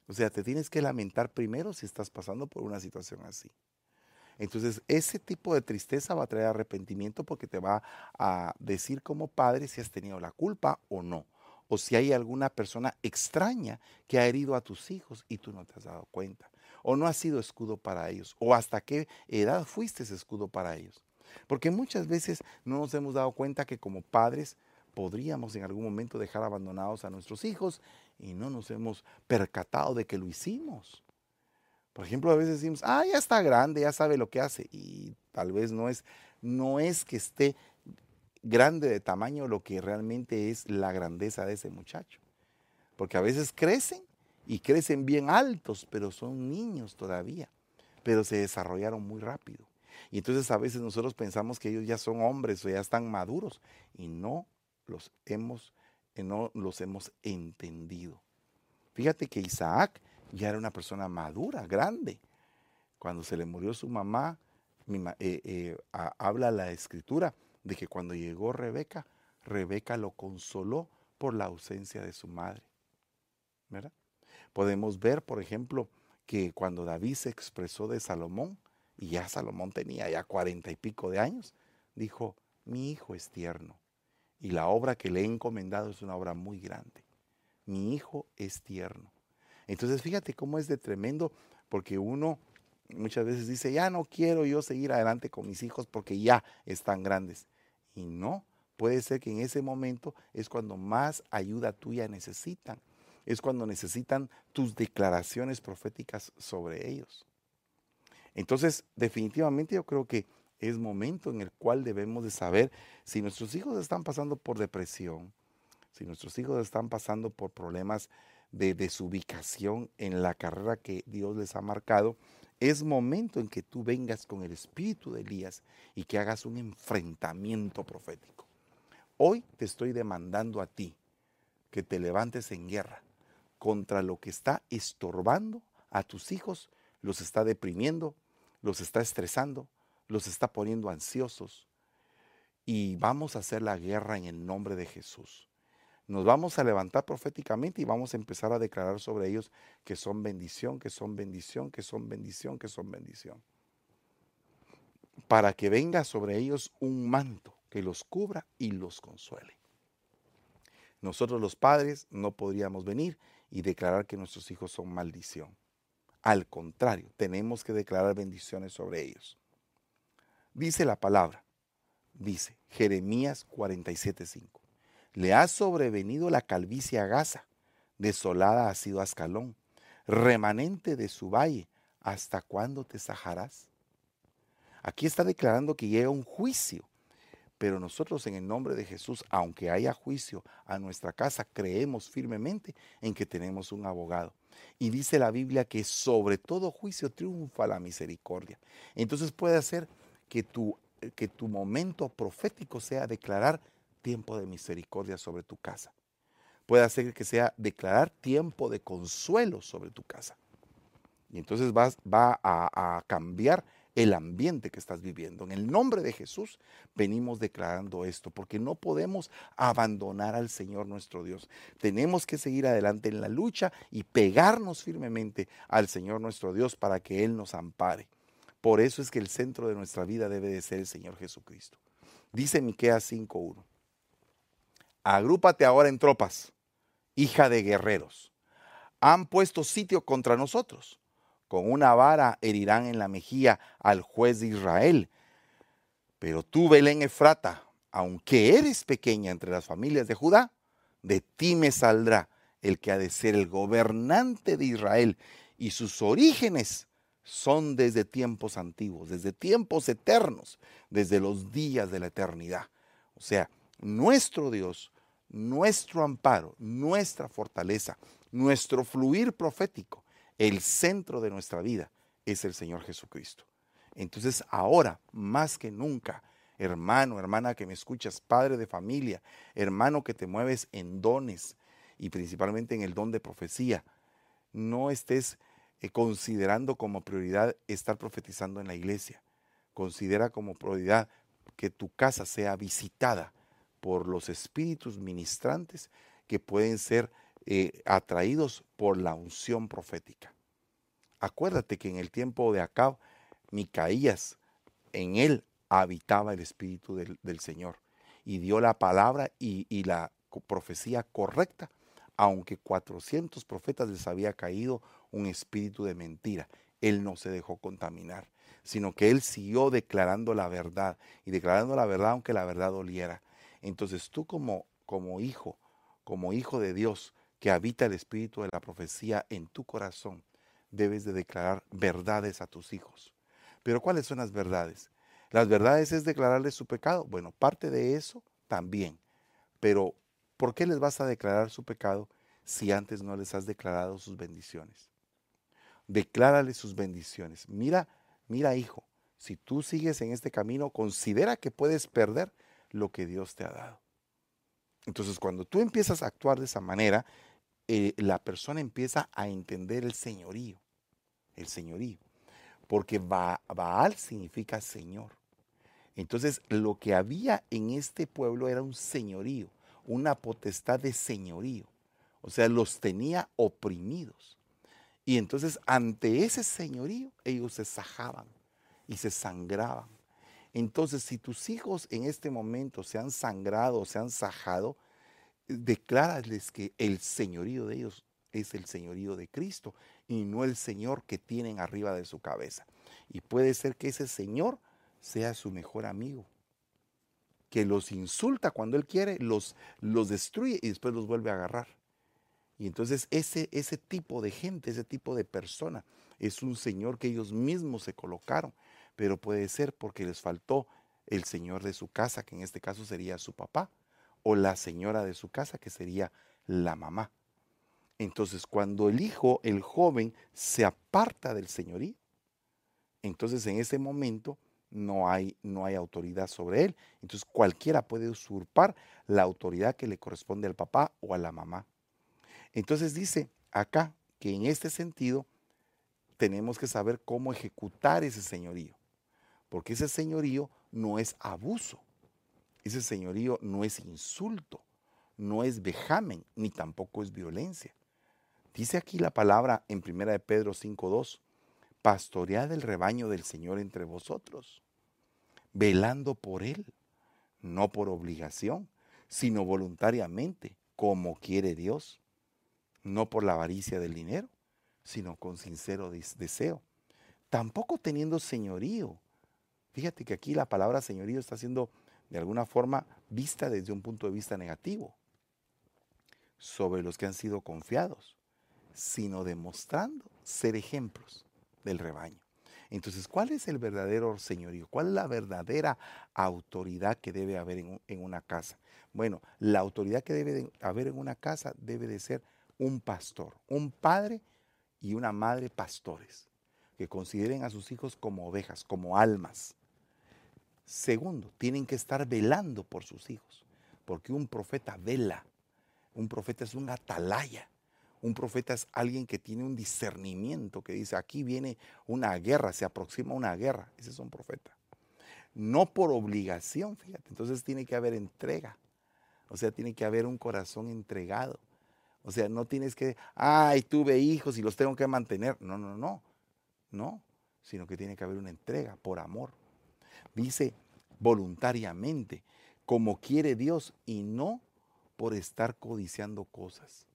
O sea, te tienes que lamentar primero si estás pasando por una situación así. Entonces, ese tipo de tristeza va a traer arrepentimiento porque te va a decir como padre si has tenido la culpa o no. O si hay alguna persona extraña que ha herido a tus hijos y tú no te has dado cuenta. O no has sido escudo para ellos. O hasta qué edad fuiste escudo para ellos. Porque muchas veces no nos hemos dado cuenta que como padres podríamos en algún momento dejar abandonados a nuestros hijos y no nos hemos percatado de que lo hicimos. Por ejemplo, a veces decimos, ah, ya está grande, ya sabe lo que hace. Y tal vez no es, no es que esté grande de tamaño lo que realmente es la grandeza de ese muchacho. Porque a veces crecen y crecen bien altos, pero son niños todavía, pero se desarrollaron muy rápido. Y entonces a veces nosotros pensamos que ellos ya son hombres o ya están maduros y no los hemos, no los hemos entendido. Fíjate que Isaac ya era una persona madura, grande. Cuando se le murió su mamá, eh, eh, habla la escritura de que cuando llegó Rebeca, Rebeca lo consoló por la ausencia de su madre. ¿Verdad? Podemos ver, por ejemplo, que cuando David se expresó de Salomón, y ya Salomón tenía ya cuarenta y pico de años, dijo, mi hijo es tierno, y la obra que le he encomendado es una obra muy grande. Mi hijo es tierno. Entonces fíjate cómo es de tremendo, porque uno muchas veces dice, ya no quiero yo seguir adelante con mis hijos porque ya están grandes. Y no, puede ser que en ese momento es cuando más ayuda tuya necesitan. Es cuando necesitan tus declaraciones proféticas sobre ellos. Entonces, definitivamente yo creo que es momento en el cual debemos de saber si nuestros hijos están pasando por depresión, si nuestros hijos están pasando por problemas de desubicación en la carrera que Dios les ha marcado, es momento en que tú vengas con el espíritu de Elías y que hagas un enfrentamiento profético. Hoy te estoy demandando a ti que te levantes en guerra contra lo que está estorbando a tus hijos, los está deprimiendo, los está estresando, los está poniendo ansiosos. Y vamos a hacer la guerra en el nombre de Jesús nos vamos a levantar proféticamente y vamos a empezar a declarar sobre ellos que son bendición, que son bendición, que son bendición, que son bendición. Para que venga sobre ellos un manto que los cubra y los consuele. Nosotros los padres no podríamos venir y declarar que nuestros hijos son maldición. Al contrario, tenemos que declarar bendiciones sobre ellos. Dice la palabra, dice Jeremías 47:5 le ha sobrevenido la calvicie a Gaza, desolada ha sido Ascalón, remanente de su valle, ¿hasta cuándo te sajarás? Aquí está declarando que llega un juicio, pero nosotros en el nombre de Jesús, aunque haya juicio a nuestra casa, creemos firmemente en que tenemos un abogado. Y dice la Biblia que sobre todo juicio triunfa la misericordia. Entonces puede hacer que tu, que tu momento profético sea declarar tiempo de misericordia sobre tu casa. Puede hacer que sea declarar tiempo de consuelo sobre tu casa. Y entonces vas, va a, a cambiar el ambiente que estás viviendo. En el nombre de Jesús venimos declarando esto, porque no podemos abandonar al Señor nuestro Dios. Tenemos que seguir adelante en la lucha y pegarnos firmemente al Señor nuestro Dios para que Él nos ampare. Por eso es que el centro de nuestra vida debe de ser el Señor Jesucristo. Dice Miqueas 5:1 agrúpate ahora en tropas, hija de guerreros. Han puesto sitio contra nosotros. Con una vara herirán en la mejilla al juez de Israel. Pero tú, Belén Efrata, aunque eres pequeña entre las familias de Judá, de ti me saldrá el que ha de ser el gobernante de Israel, y sus orígenes son desde tiempos antiguos, desde tiempos eternos, desde los días de la eternidad. O sea, nuestro Dios nuestro amparo, nuestra fortaleza, nuestro fluir profético, el centro de nuestra vida es el Señor Jesucristo. Entonces ahora, más que nunca, hermano, hermana que me escuchas, padre de familia, hermano que te mueves en dones y principalmente en el don de profecía, no estés eh, considerando como prioridad estar profetizando en la iglesia. Considera como prioridad que tu casa sea visitada por los espíritus ministrantes que pueden ser eh, atraídos por la unción profética. Acuérdate que en el tiempo de Acab, Micaías, en él habitaba el Espíritu del, Señor y dio la palabra y, y la profecía correcta, aunque 400 profetas les había caído un espíritu de mentira. Él no se dejó contaminar, sino que él siguió declarando la verdad y declarando la verdad aunque la verdad doliera. Entonces tú como como hijo, como hijo de Dios, que habita el espíritu de la profecía en tu corazón, debes de declarar verdades a tus hijos. Pero ¿cuáles son las verdades? Las verdades es declararles su pecado. Bueno, parte de eso también. Pero ¿por qué les vas a declarar su pecado si antes no les has declarado sus bendiciones? Declárales sus bendiciones. Mira, mira hijo, si tú sigues en este camino, considera que puedes perder lo que Dios te ha dado. Entonces, cuando tú empiezas a actuar de esa manera, eh, la persona empieza a entender el señorío, el señorío, porque Baal significa señor. Entonces, lo que había en este pueblo era un señorío, una potestad de señorío. O sea, los tenía oprimidos. Y entonces, ante ese señorío, ellos se sajaban y se sangraban. Entonces, si tus hijos en este momento se han sangrado, se han sajado, declárales que el señorío de ellos es el señorío de Cristo y no el Señor que tienen arriba de su cabeza. Y puede ser que ese Señor sea su mejor amigo, que los insulta cuando Él quiere, los, los destruye y después los vuelve a agarrar. Y entonces ese, ese tipo de gente, ese tipo de persona, es un Señor que ellos mismos se colocaron, pero puede ser porque les faltó el Señor de su casa, que en este caso sería su papá, o la señora de su casa, que sería la mamá. Entonces, cuando el hijo, el joven, se aparta del señorío, entonces en ese momento no hay, no hay autoridad sobre él. Entonces cualquiera puede usurpar la autoridad que le corresponde al papá o a la mamá. Entonces dice acá que en este sentido tenemos que saber cómo ejecutar ese señorío, porque ese señorío no es abuso, ese señorío no es insulto, no es vejamen, ni tampoco es violencia. Dice aquí la palabra en 1 de Pedro 5.2, pastoread el rebaño del Señor entre vosotros, velando por él, no por obligación, sino voluntariamente, como quiere Dios, no por la avaricia del dinero, sino con sincero deseo, tampoco teniendo señorío. Fíjate que aquí la palabra señorío está siendo de alguna forma vista desde un punto de vista negativo sobre los que han sido confiados, sino demostrando ser ejemplos del rebaño. Entonces, ¿cuál es el verdadero señorío? ¿Cuál es la verdadera autoridad que debe haber en, una casa? Bueno, la autoridad que debe haber en una casa debe de ser un pastor, un padre y una madre pastores, que consideren a sus hijos como ovejas, como almas, Segundo, tienen que estar velando por sus hijos, porque un profeta vela. Un profeta es un atalaya. Un profeta es alguien que tiene un discernimiento, que dice, aquí viene una guerra, se aproxima una guerra. Ese es un profeta. No por obligación, fíjate. Entonces tiene que haber entrega. O sea, tiene que haber un corazón entregado. O sea, no tienes que, ay, tuve hijos y los tengo que mantener. No, no, no. No, sino que tiene que haber una entrega por amor. Dice voluntariamente, como quiere Dios, y no por estar codiciando cosas,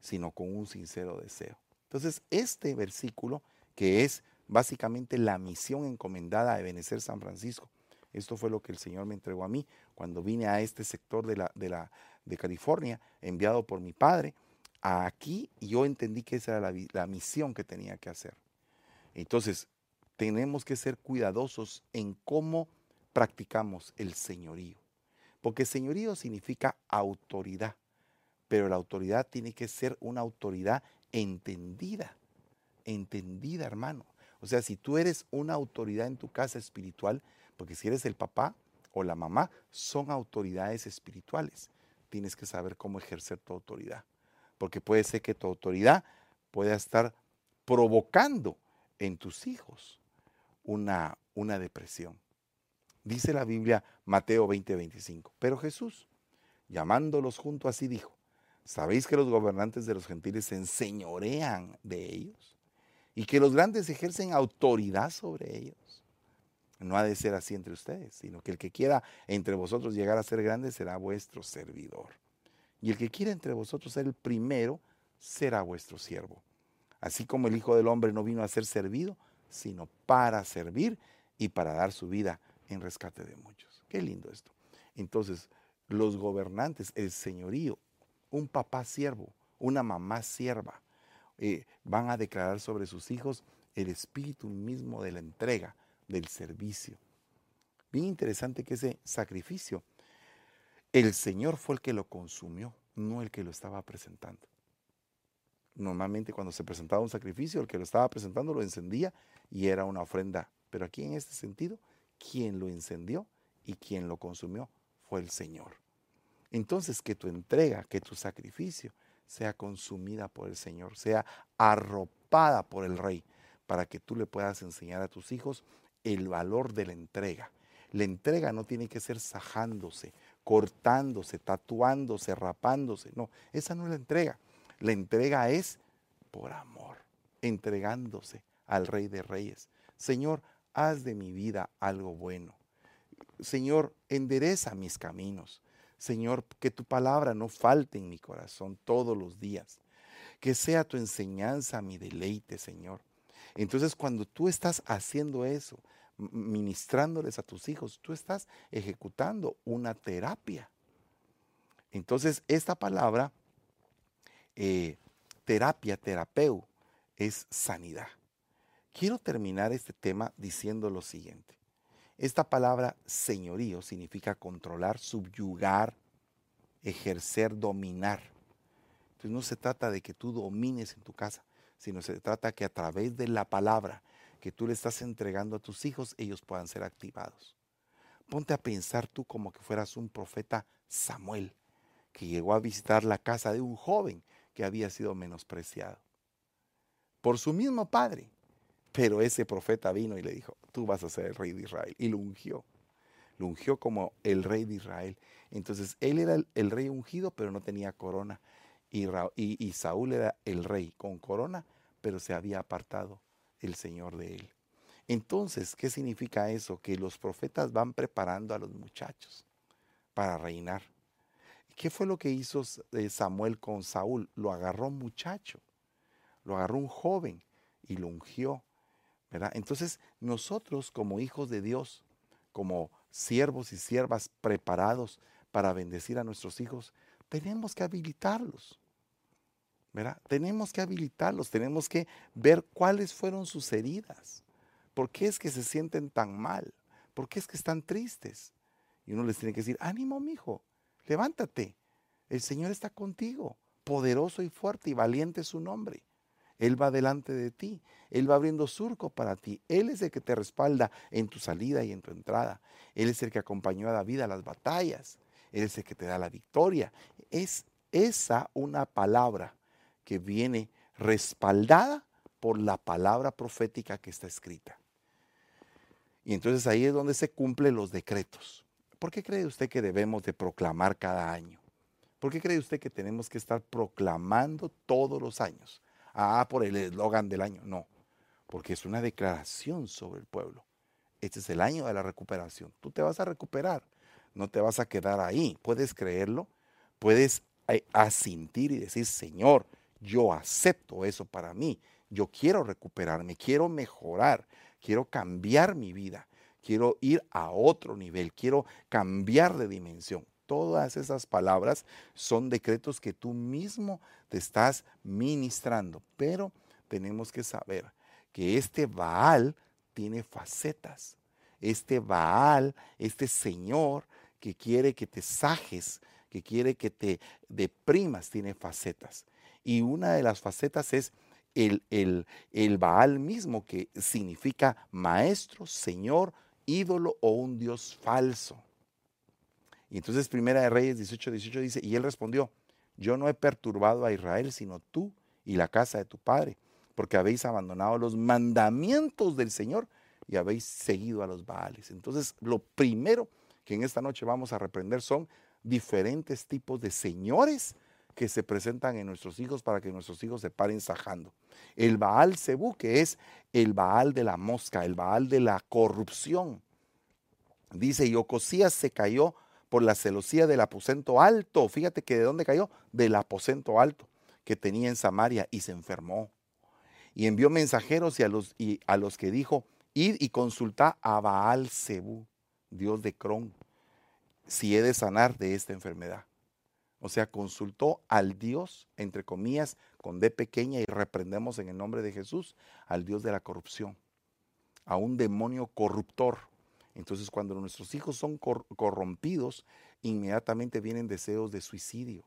sino con un sincero deseo. Entonces, este versículo, que es básicamente la misión encomendada a Ebenezer San Francisco, esto fue lo que el Señor me entregó a mí cuando vine a este sector de, la, de, la, de California, enviado por mi padre, aquí yo entendí que esa era la, la misión que tenía que hacer. Entonces, tenemos que ser cuidadosos en cómo practicamos el señorío. Porque señorío significa autoridad, pero la autoridad tiene que ser una autoridad entendida, entendida hermano. O sea, si tú eres una autoridad en tu casa espiritual, porque si eres el papá o la mamá, son autoridades espirituales. Tienes que saber cómo ejercer tu autoridad. Porque puede ser que tu autoridad pueda estar provocando en tus hijos una, una depresión. Dice la Biblia Mateo 20:25. Pero Jesús, llamándolos junto así, dijo, ¿sabéis que los gobernantes de los gentiles se enseñorean de ellos? Y que los grandes ejercen autoridad sobre ellos. No ha de ser así entre ustedes, sino que el que quiera entre vosotros llegar a ser grande será vuestro servidor. Y el que quiera entre vosotros ser el primero será vuestro siervo. Así como el Hijo del Hombre no vino a ser servido, sino para servir y para dar su vida en rescate de muchos. Qué lindo esto. Entonces, los gobernantes, el señorío, un papá siervo, una mamá sierva, eh, van a declarar sobre sus hijos el espíritu mismo de la entrega, del servicio. Bien interesante que ese sacrificio, el Señor fue el que lo consumió, no el que lo estaba presentando. Normalmente cuando se presentaba un sacrificio, el que lo estaba presentando lo encendía y era una ofrenda. Pero aquí en este sentido, quien lo encendió y quien lo consumió fue el Señor. Entonces que tu entrega, que tu sacrificio sea consumida por el Señor, sea arropada por el Rey, para que tú le puedas enseñar a tus hijos el valor de la entrega. La entrega no tiene que ser sajándose, cortándose, tatuándose, rapándose. No, esa no es la entrega. La entrega es por amor, entregándose al Rey de Reyes. Señor, haz de mi vida algo bueno. Señor, endereza mis caminos. Señor, que tu palabra no falte en mi corazón todos los días. Que sea tu enseñanza mi deleite, Señor. Entonces, cuando tú estás haciendo eso, ministrándoles a tus hijos, tú estás ejecutando una terapia. Entonces, esta palabra, eh, terapia, terapeu, es sanidad. Quiero terminar este tema diciendo lo siguiente. Esta palabra señorío significa controlar, subyugar, ejercer, dominar. Entonces no se trata de que tú domines en tu casa, sino se trata que a través de la palabra que tú le estás entregando a tus hijos, ellos puedan ser activados. Ponte a pensar tú como que fueras un profeta Samuel, que llegó a visitar la casa de un joven que había sido menospreciado por su mismo padre. Pero ese profeta vino y le dijo, tú vas a ser el rey de Israel. Y lo ungió. Lo ungió como el rey de Israel. Entonces él era el, rey ungido, pero no tenía corona. Y, Saúl era el rey con corona, pero se había apartado el Señor de él. Entonces, ¿qué significa eso? Que los profetas van preparando a los muchachos para reinar. ¿Qué fue lo que hizo eh, Samuel con Saúl? Lo agarró muchacho, lo agarró un joven y lo ungió. ¿verdad? Entonces, nosotros como hijos de Dios, como siervos y siervas preparados para bendecir a nuestros hijos, tenemos que habilitarlos. Tenemos que habilitarlos, tenemos que ver cuáles fueron sus heridas. ¿Por qué es que se sienten tan mal? ¿Por qué es que están tristes? Y uno les tiene que decir, ánimo, mijo, levántate. El Señor está contigo, poderoso y fuerte y valiente es su nombre. Él va delante de ti, Él va abriendo surco para ti. Él es el que te respalda en tu salida y en tu entrada. Él es el que acompañó a David a las batallas. Él es el que te da la victoria. Es esa una palabra que viene respaldada por la palabra profética que está escrita. Y entonces ahí es donde se cumplen los decretos. ¿Por qué cree usted que debemos de proclamar cada año? ¿Por qué cree usted que tenemos que estar proclamando todos los años? Ah, por el eslogan del año. No, porque es una declaración sobre el pueblo. Este es el año de la recuperación. Tú te vas a recuperar, no te vas a quedar ahí. Puedes creerlo, puedes eh, asintir y decir, Señor, yo acepto eso para mí. Yo quiero recuperarme, quiero mejorar, quiero cambiar mi vida, quiero ir a otro nivel, quiero cambiar de dimensión. Todas esas palabras son decretos que tú mismo te estás ministrando, pero tenemos que saber que este Baal tiene facetas. Este Baal, este Señor que quiere que te sajes, que quiere que te deprimas, tiene facetas. Y una de las facetas es el, el, Baal mismo, que significa maestro, señor, ídolo o un dios falso. Y entonces Primera de Reyes 18, 18 dice, y él respondió, yo no he perturbado a Israel, sino tú y la casa de tu padre, porque habéis abandonado los mandamientos del Señor y habéis seguido a los Baales. Entonces, lo primero que en esta noche vamos a reprender son diferentes tipos de señores que se presentan en nuestros hijos para que nuestros hijos se paren sajando. El Baal Zebú, que es el Baal de la mosca, el Baal de la corrupción. Dice, y Ocosías se cayó por la celosía del aposento alto. Fíjate que de dónde cayó? Del aposento alto que tenía en Samaria y se enfermó. Y envió mensajeros y a los, y a los que dijo, id y consultá a Baal Zebú, Dios de Cron. Si he de sanar de esta enfermedad. O sea, consultó al Dios, entre comillas, con D pequeña y reprendemos en el nombre de Jesús, al Dios de la corrupción, a un demonio corruptor. Entonces, cuando nuestros hijos son corrompidos, inmediatamente vienen deseos de suicidio,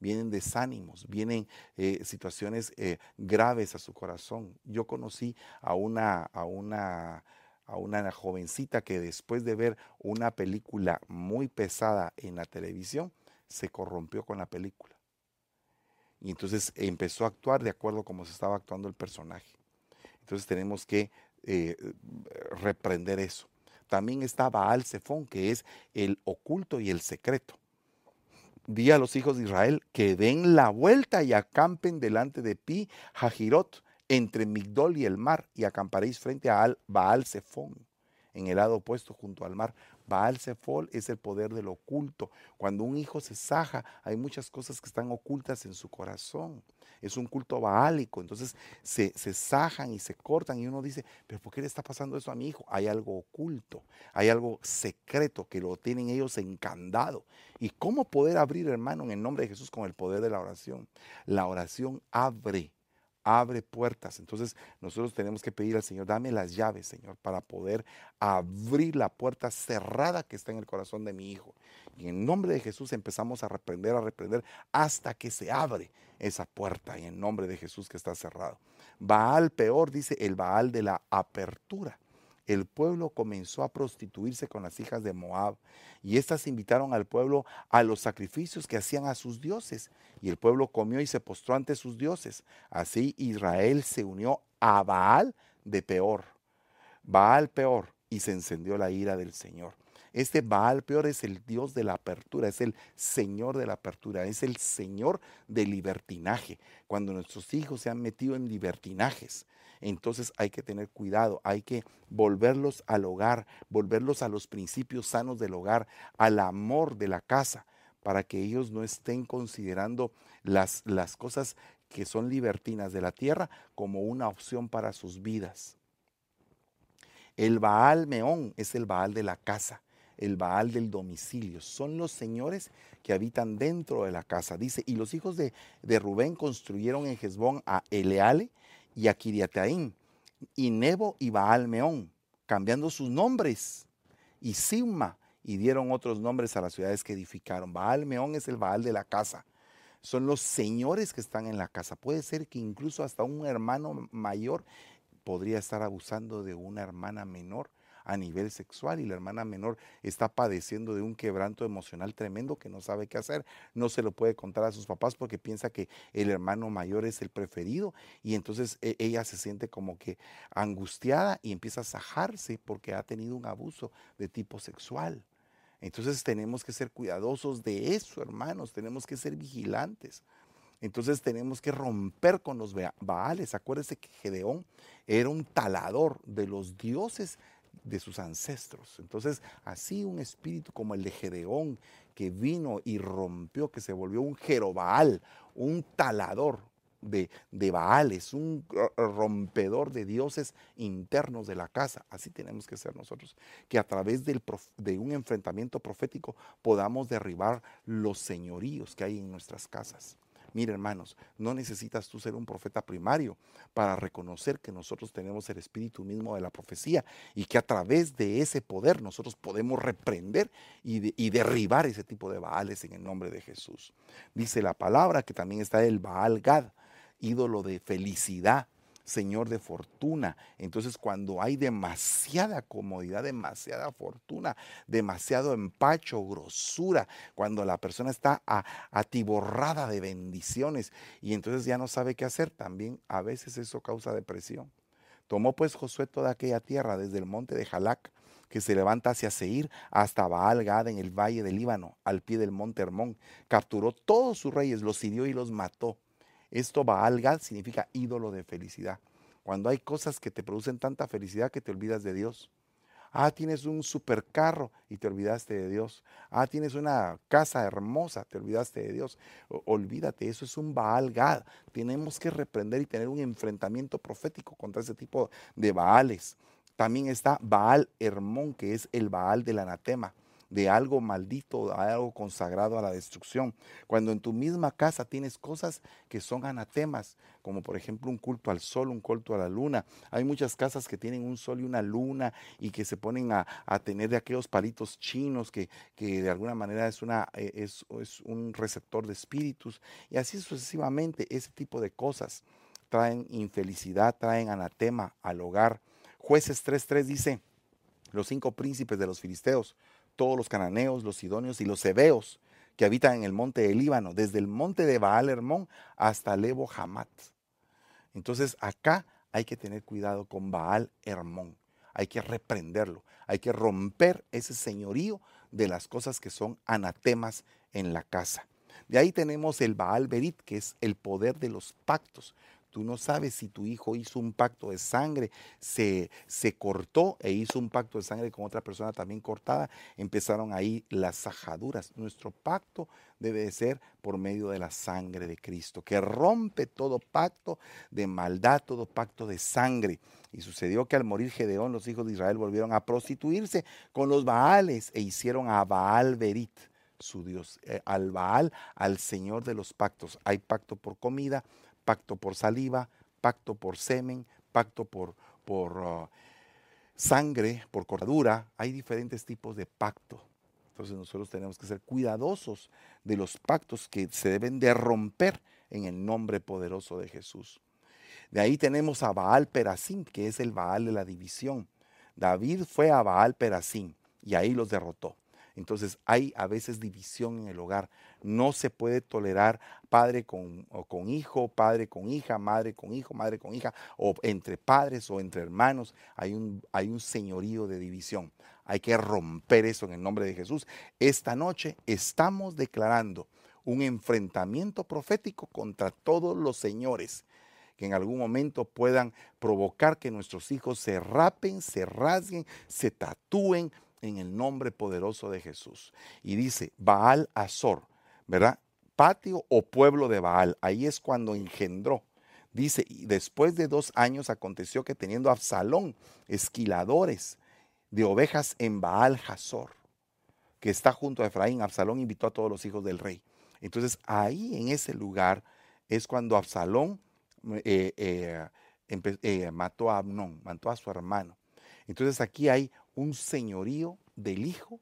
vienen desánimos, vienen eh, situaciones eh, graves a su corazón. Yo conocí a una, a una, a una jovencita que después de ver una película muy pesada en la televisión, se corrompió con la película. Y entonces empezó a actuar de acuerdo a cómo se estaba actuando el personaje. Entonces tenemos que eh, reprender eso. También está Baal Zephon, que es el oculto y el secreto. Di a los hijos de Israel que den la vuelta y acampen delante de Pi Hajirot, entre Migdol y el mar, y acamparéis frente a Baal Zephon, en el lado opuesto junto al mar. Baal Zephon es el poder del oculto. Cuando un hijo se saja, hay muchas cosas que están ocultas en su corazón. Es un culto baálico. Entonces se, se sajan y se cortan y uno dice, pero ¿por qué le está pasando eso a mi hijo? Hay algo oculto, hay algo secreto que lo tienen ellos encandado. ¿Y cómo poder abrir, hermano, en el nombre de Jesús con el poder de la oración? La oración abre abre puertas. Entonces nosotros tenemos que pedir al Señor, dame las llaves, Señor, para poder abrir la puerta cerrada que está en el corazón de mi hijo. Y en nombre de Jesús empezamos a reprender, a reprender, hasta que se abre esa puerta y en nombre de Jesús que está cerrado. Baal peor, dice el Baal de la apertura el pueblo comenzó a prostituirse con las hijas de Moab, y éstas invitaron al pueblo a los sacrificios que hacían a sus dioses, y el pueblo comió y se postró ante sus dioses. Así Israel se unió a Baal de peor, Baal peor, y se encendió la ira del Señor. Este Baal peor es el Dios de la apertura, es el Señor de la apertura, es el Señor del libertinaje. Cuando nuestros hijos se han metido en libertinajes, entonces hay que tener cuidado, hay que volverlos al hogar, volverlos a los principios sanos del hogar, al amor de la casa, para que ellos no estén considerando las, las cosas que son libertinas de la tierra como una opción para sus vidas. El Baal Meón es el Baal de la casa, el Baal del domicilio. Son los señores que habitan dentro de la casa. Dice, y los hijos de, de Rubén construyeron en Hezbón a Eleale y a y Nebo y Baal Meón, cambiando sus nombres, y Simma, y dieron otros nombres a las ciudades que edificaron. Baal Meón es el Baal de la casa. Son los señores que están en la casa. Puede ser que incluso hasta un hermano mayor podría estar abusando de una hermana menor a nivel sexual y la hermana menor está padeciendo de un quebranto emocional tremendo que no sabe qué hacer, no se lo puede contar a sus papás porque piensa que el hermano mayor es el preferido y entonces e, ella se siente como que angustiada y empieza a sajarse porque ha tenido un abuso de tipo sexual. Entonces tenemos que ser cuidadosos de eso, hermanos, tenemos que ser vigilantes. Entonces tenemos que romper con los Baales. Acuérdense que Gedeón era un talador de los dioses de sus ancestros. Entonces, así un espíritu como el de Gedeón, que vino y rompió, que se volvió un Jerobaal, un talador de, de Baales, un rompedor de dioses internos de la casa. Así tenemos que ser nosotros, que a través del, de un enfrentamiento profético podamos derribar los señoríos que hay en nuestras casas. Mira, hermanos, no necesitas tú ser un profeta primario para reconocer que nosotros tenemos el espíritu mismo de la profecía y que a través de ese poder nosotros podemos reprender y, y derribar ese tipo de Baales en el nombre de Jesús. Dice la palabra que también está el Baal Gad, ídolo de felicidad Señor de fortuna. Entonces cuando hay demasiada comodidad, demasiada fortuna, demasiado empacho, grosura, cuando la persona está atiborrada de bendiciones y entonces ya no sabe qué hacer, también a veces eso causa depresión. Tomó pues Josué toda aquella tierra desde el monte de Jalac, que se levanta hacia Seir, hasta Baal Gad en el valle del Líbano, al pie del monte Hermón. Capturó todos sus reyes, los hirió y los mató. Esto Baal Gad significa ídolo de felicidad. Cuando hay cosas que te producen tanta felicidad que te olvidas de Dios. Ah, tienes un supercarro y te olvidaste de Dios. Ah, tienes una casa hermosa, te olvidaste de Dios. olvídate, eso es un Baal Gad. Tenemos que reprender y tener un enfrentamiento profético contra ese tipo de Baales. También está Baal Hermón, que es el Baal del anatema. De algo maldito, algo consagrado a la destrucción. Cuando en tu misma casa tienes cosas que son anatemas, como por ejemplo un culto al sol, un culto a la luna. Hay muchas casas que tienen un sol y una luna y que se ponen a, tener de aquellos palitos chinos que, que de alguna manera es, una, eh, es, es un receptor de espíritus y así sucesivamente ese tipo de cosas traen infelicidad, traen anatema al hogar. Jueces 3.3 dice, los cinco príncipes de los filisteos, todos los cananeos, los sidonios y los hebeos que habitan en el monte del Líbano, desde el monte de Baal Hermón hasta Lebo Hamat. Entonces acá hay que tener cuidado con Baal Hermón. Hay que reprenderlo, hay que romper ese señorío de las cosas que son anatemas en la casa. De ahí tenemos el Baal Berit, que es el poder de los pactos. Tú no sabes si tu hijo hizo un pacto de sangre, se, se cortó e hizo un pacto de sangre con otra persona también cortada. Empezaron ahí las sajaduras. Nuestro pacto debe de ser por medio de la sangre de Cristo, que rompe todo pacto de maldad, todo pacto de sangre. Y sucedió que al morir Gedeón, los hijos de Israel volvieron a prostituirse con los Baales e hicieron a Baal Berit su Dios, eh, al Baal, al Señor de los pactos. Hay pacto por comida, pacto por saliva, pacto por semen, pacto por, por uh, sangre, por cortadura. Hay diferentes tipos de pacto. Entonces nosotros tenemos que ser cuidadosos de los pactos que se deben de romper en el nombre poderoso de Jesús. De ahí tenemos a Baal Perasim, que es el Baal de la división. David fue a Baal Perasim y ahí los derrotó. Entonces hay a veces división en el hogar. No se puede tolerar padre con, hijo, padre con hija, madre con hijo, madre con hija, o entre padres o entre hermanos. Hay un, hay un señorío de división. Hay que romper eso en el nombre de Jesús. Esta noche estamos declarando un enfrentamiento profético contra todos los señores que en algún momento puedan provocar que nuestros hijos se rapen, se rasguen, se tatúen, en el nombre poderoso de Jesús. Y dice, Baal Azor, ¿verdad? Patio o pueblo de Baal. Ahí es cuando engendró. Dice, y después de dos años aconteció que teniendo Absalón esquiladores de ovejas en Baal Hazor, que está junto a Efraín, Absalón invitó a todos los hijos del rey. Entonces ahí en ese lugar es cuando Absalón eh, eh, eh, mató a Abnón, mató a su hermano. Entonces aquí hay un señorío del hijo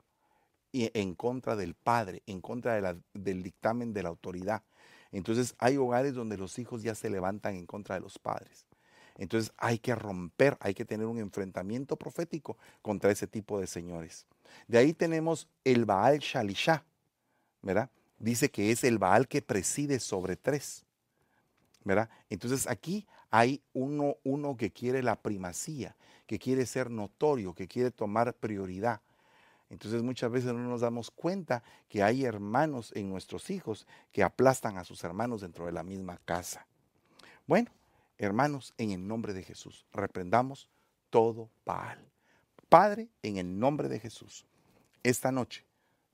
en contra del padre, en contra del dictamen de la autoridad. Entonces hay hogares donde los hijos ya se levantan en contra de los padres. Entonces hay que romper, hay que tener un enfrentamiento profético contra ese tipo de señores. De ahí tenemos el Baal Shalisha, ¿verdad? Dice que es el Baal que preside sobre tres, ¿verdad? Entonces aquí hay uno, uno que quiere la primacía, que quiere ser notorio, que quiere tomar prioridad. Entonces muchas veces no nos damos cuenta que hay hermanos en nuestros hijos que aplastan a sus hermanos dentro de la misma casa. Bueno, hermanos, en el nombre de Jesús, reprendamos todo Baal. Padre, en el nombre de Jesús, esta noche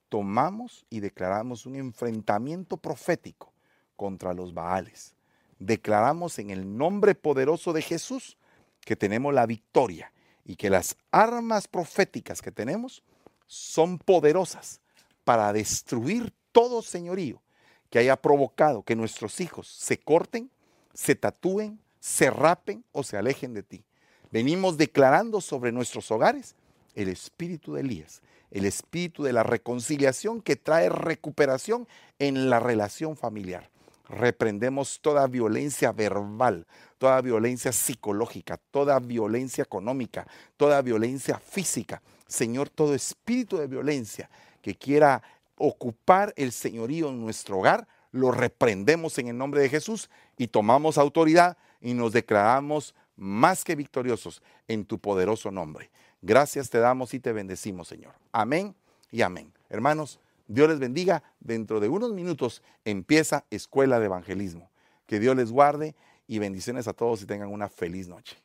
tomamos y declaramos un enfrentamiento profético contra los Baales. Declaramos en el nombre poderoso de Jesús que tenemos la victoria y que las armas proféticas que tenemos son poderosas para destruir todo señorío que haya provocado que nuestros hijos se corten, se tatúen, se rapen o se alejen de ti. Venimos declarando sobre nuestros hogares el espíritu de Elías, el espíritu de la reconciliación que trae recuperación en la relación familiar. Reprendemos toda violencia verbal, toda violencia psicológica, toda violencia económica, toda violencia física. Señor, todo espíritu de violencia que quiera ocupar el señorío en nuestro hogar, lo reprendemos en el nombre de Jesús y tomamos autoridad y nos declaramos más que victoriosos en tu poderoso nombre. Gracias te damos y te bendecimos, Señor. Amén y amén. Hermanos, Dios les bendiga. Dentro de unos minutos empieza Escuela de Evangelismo. Que Dios les guarde y bendiciones a todos y tengan una feliz noche.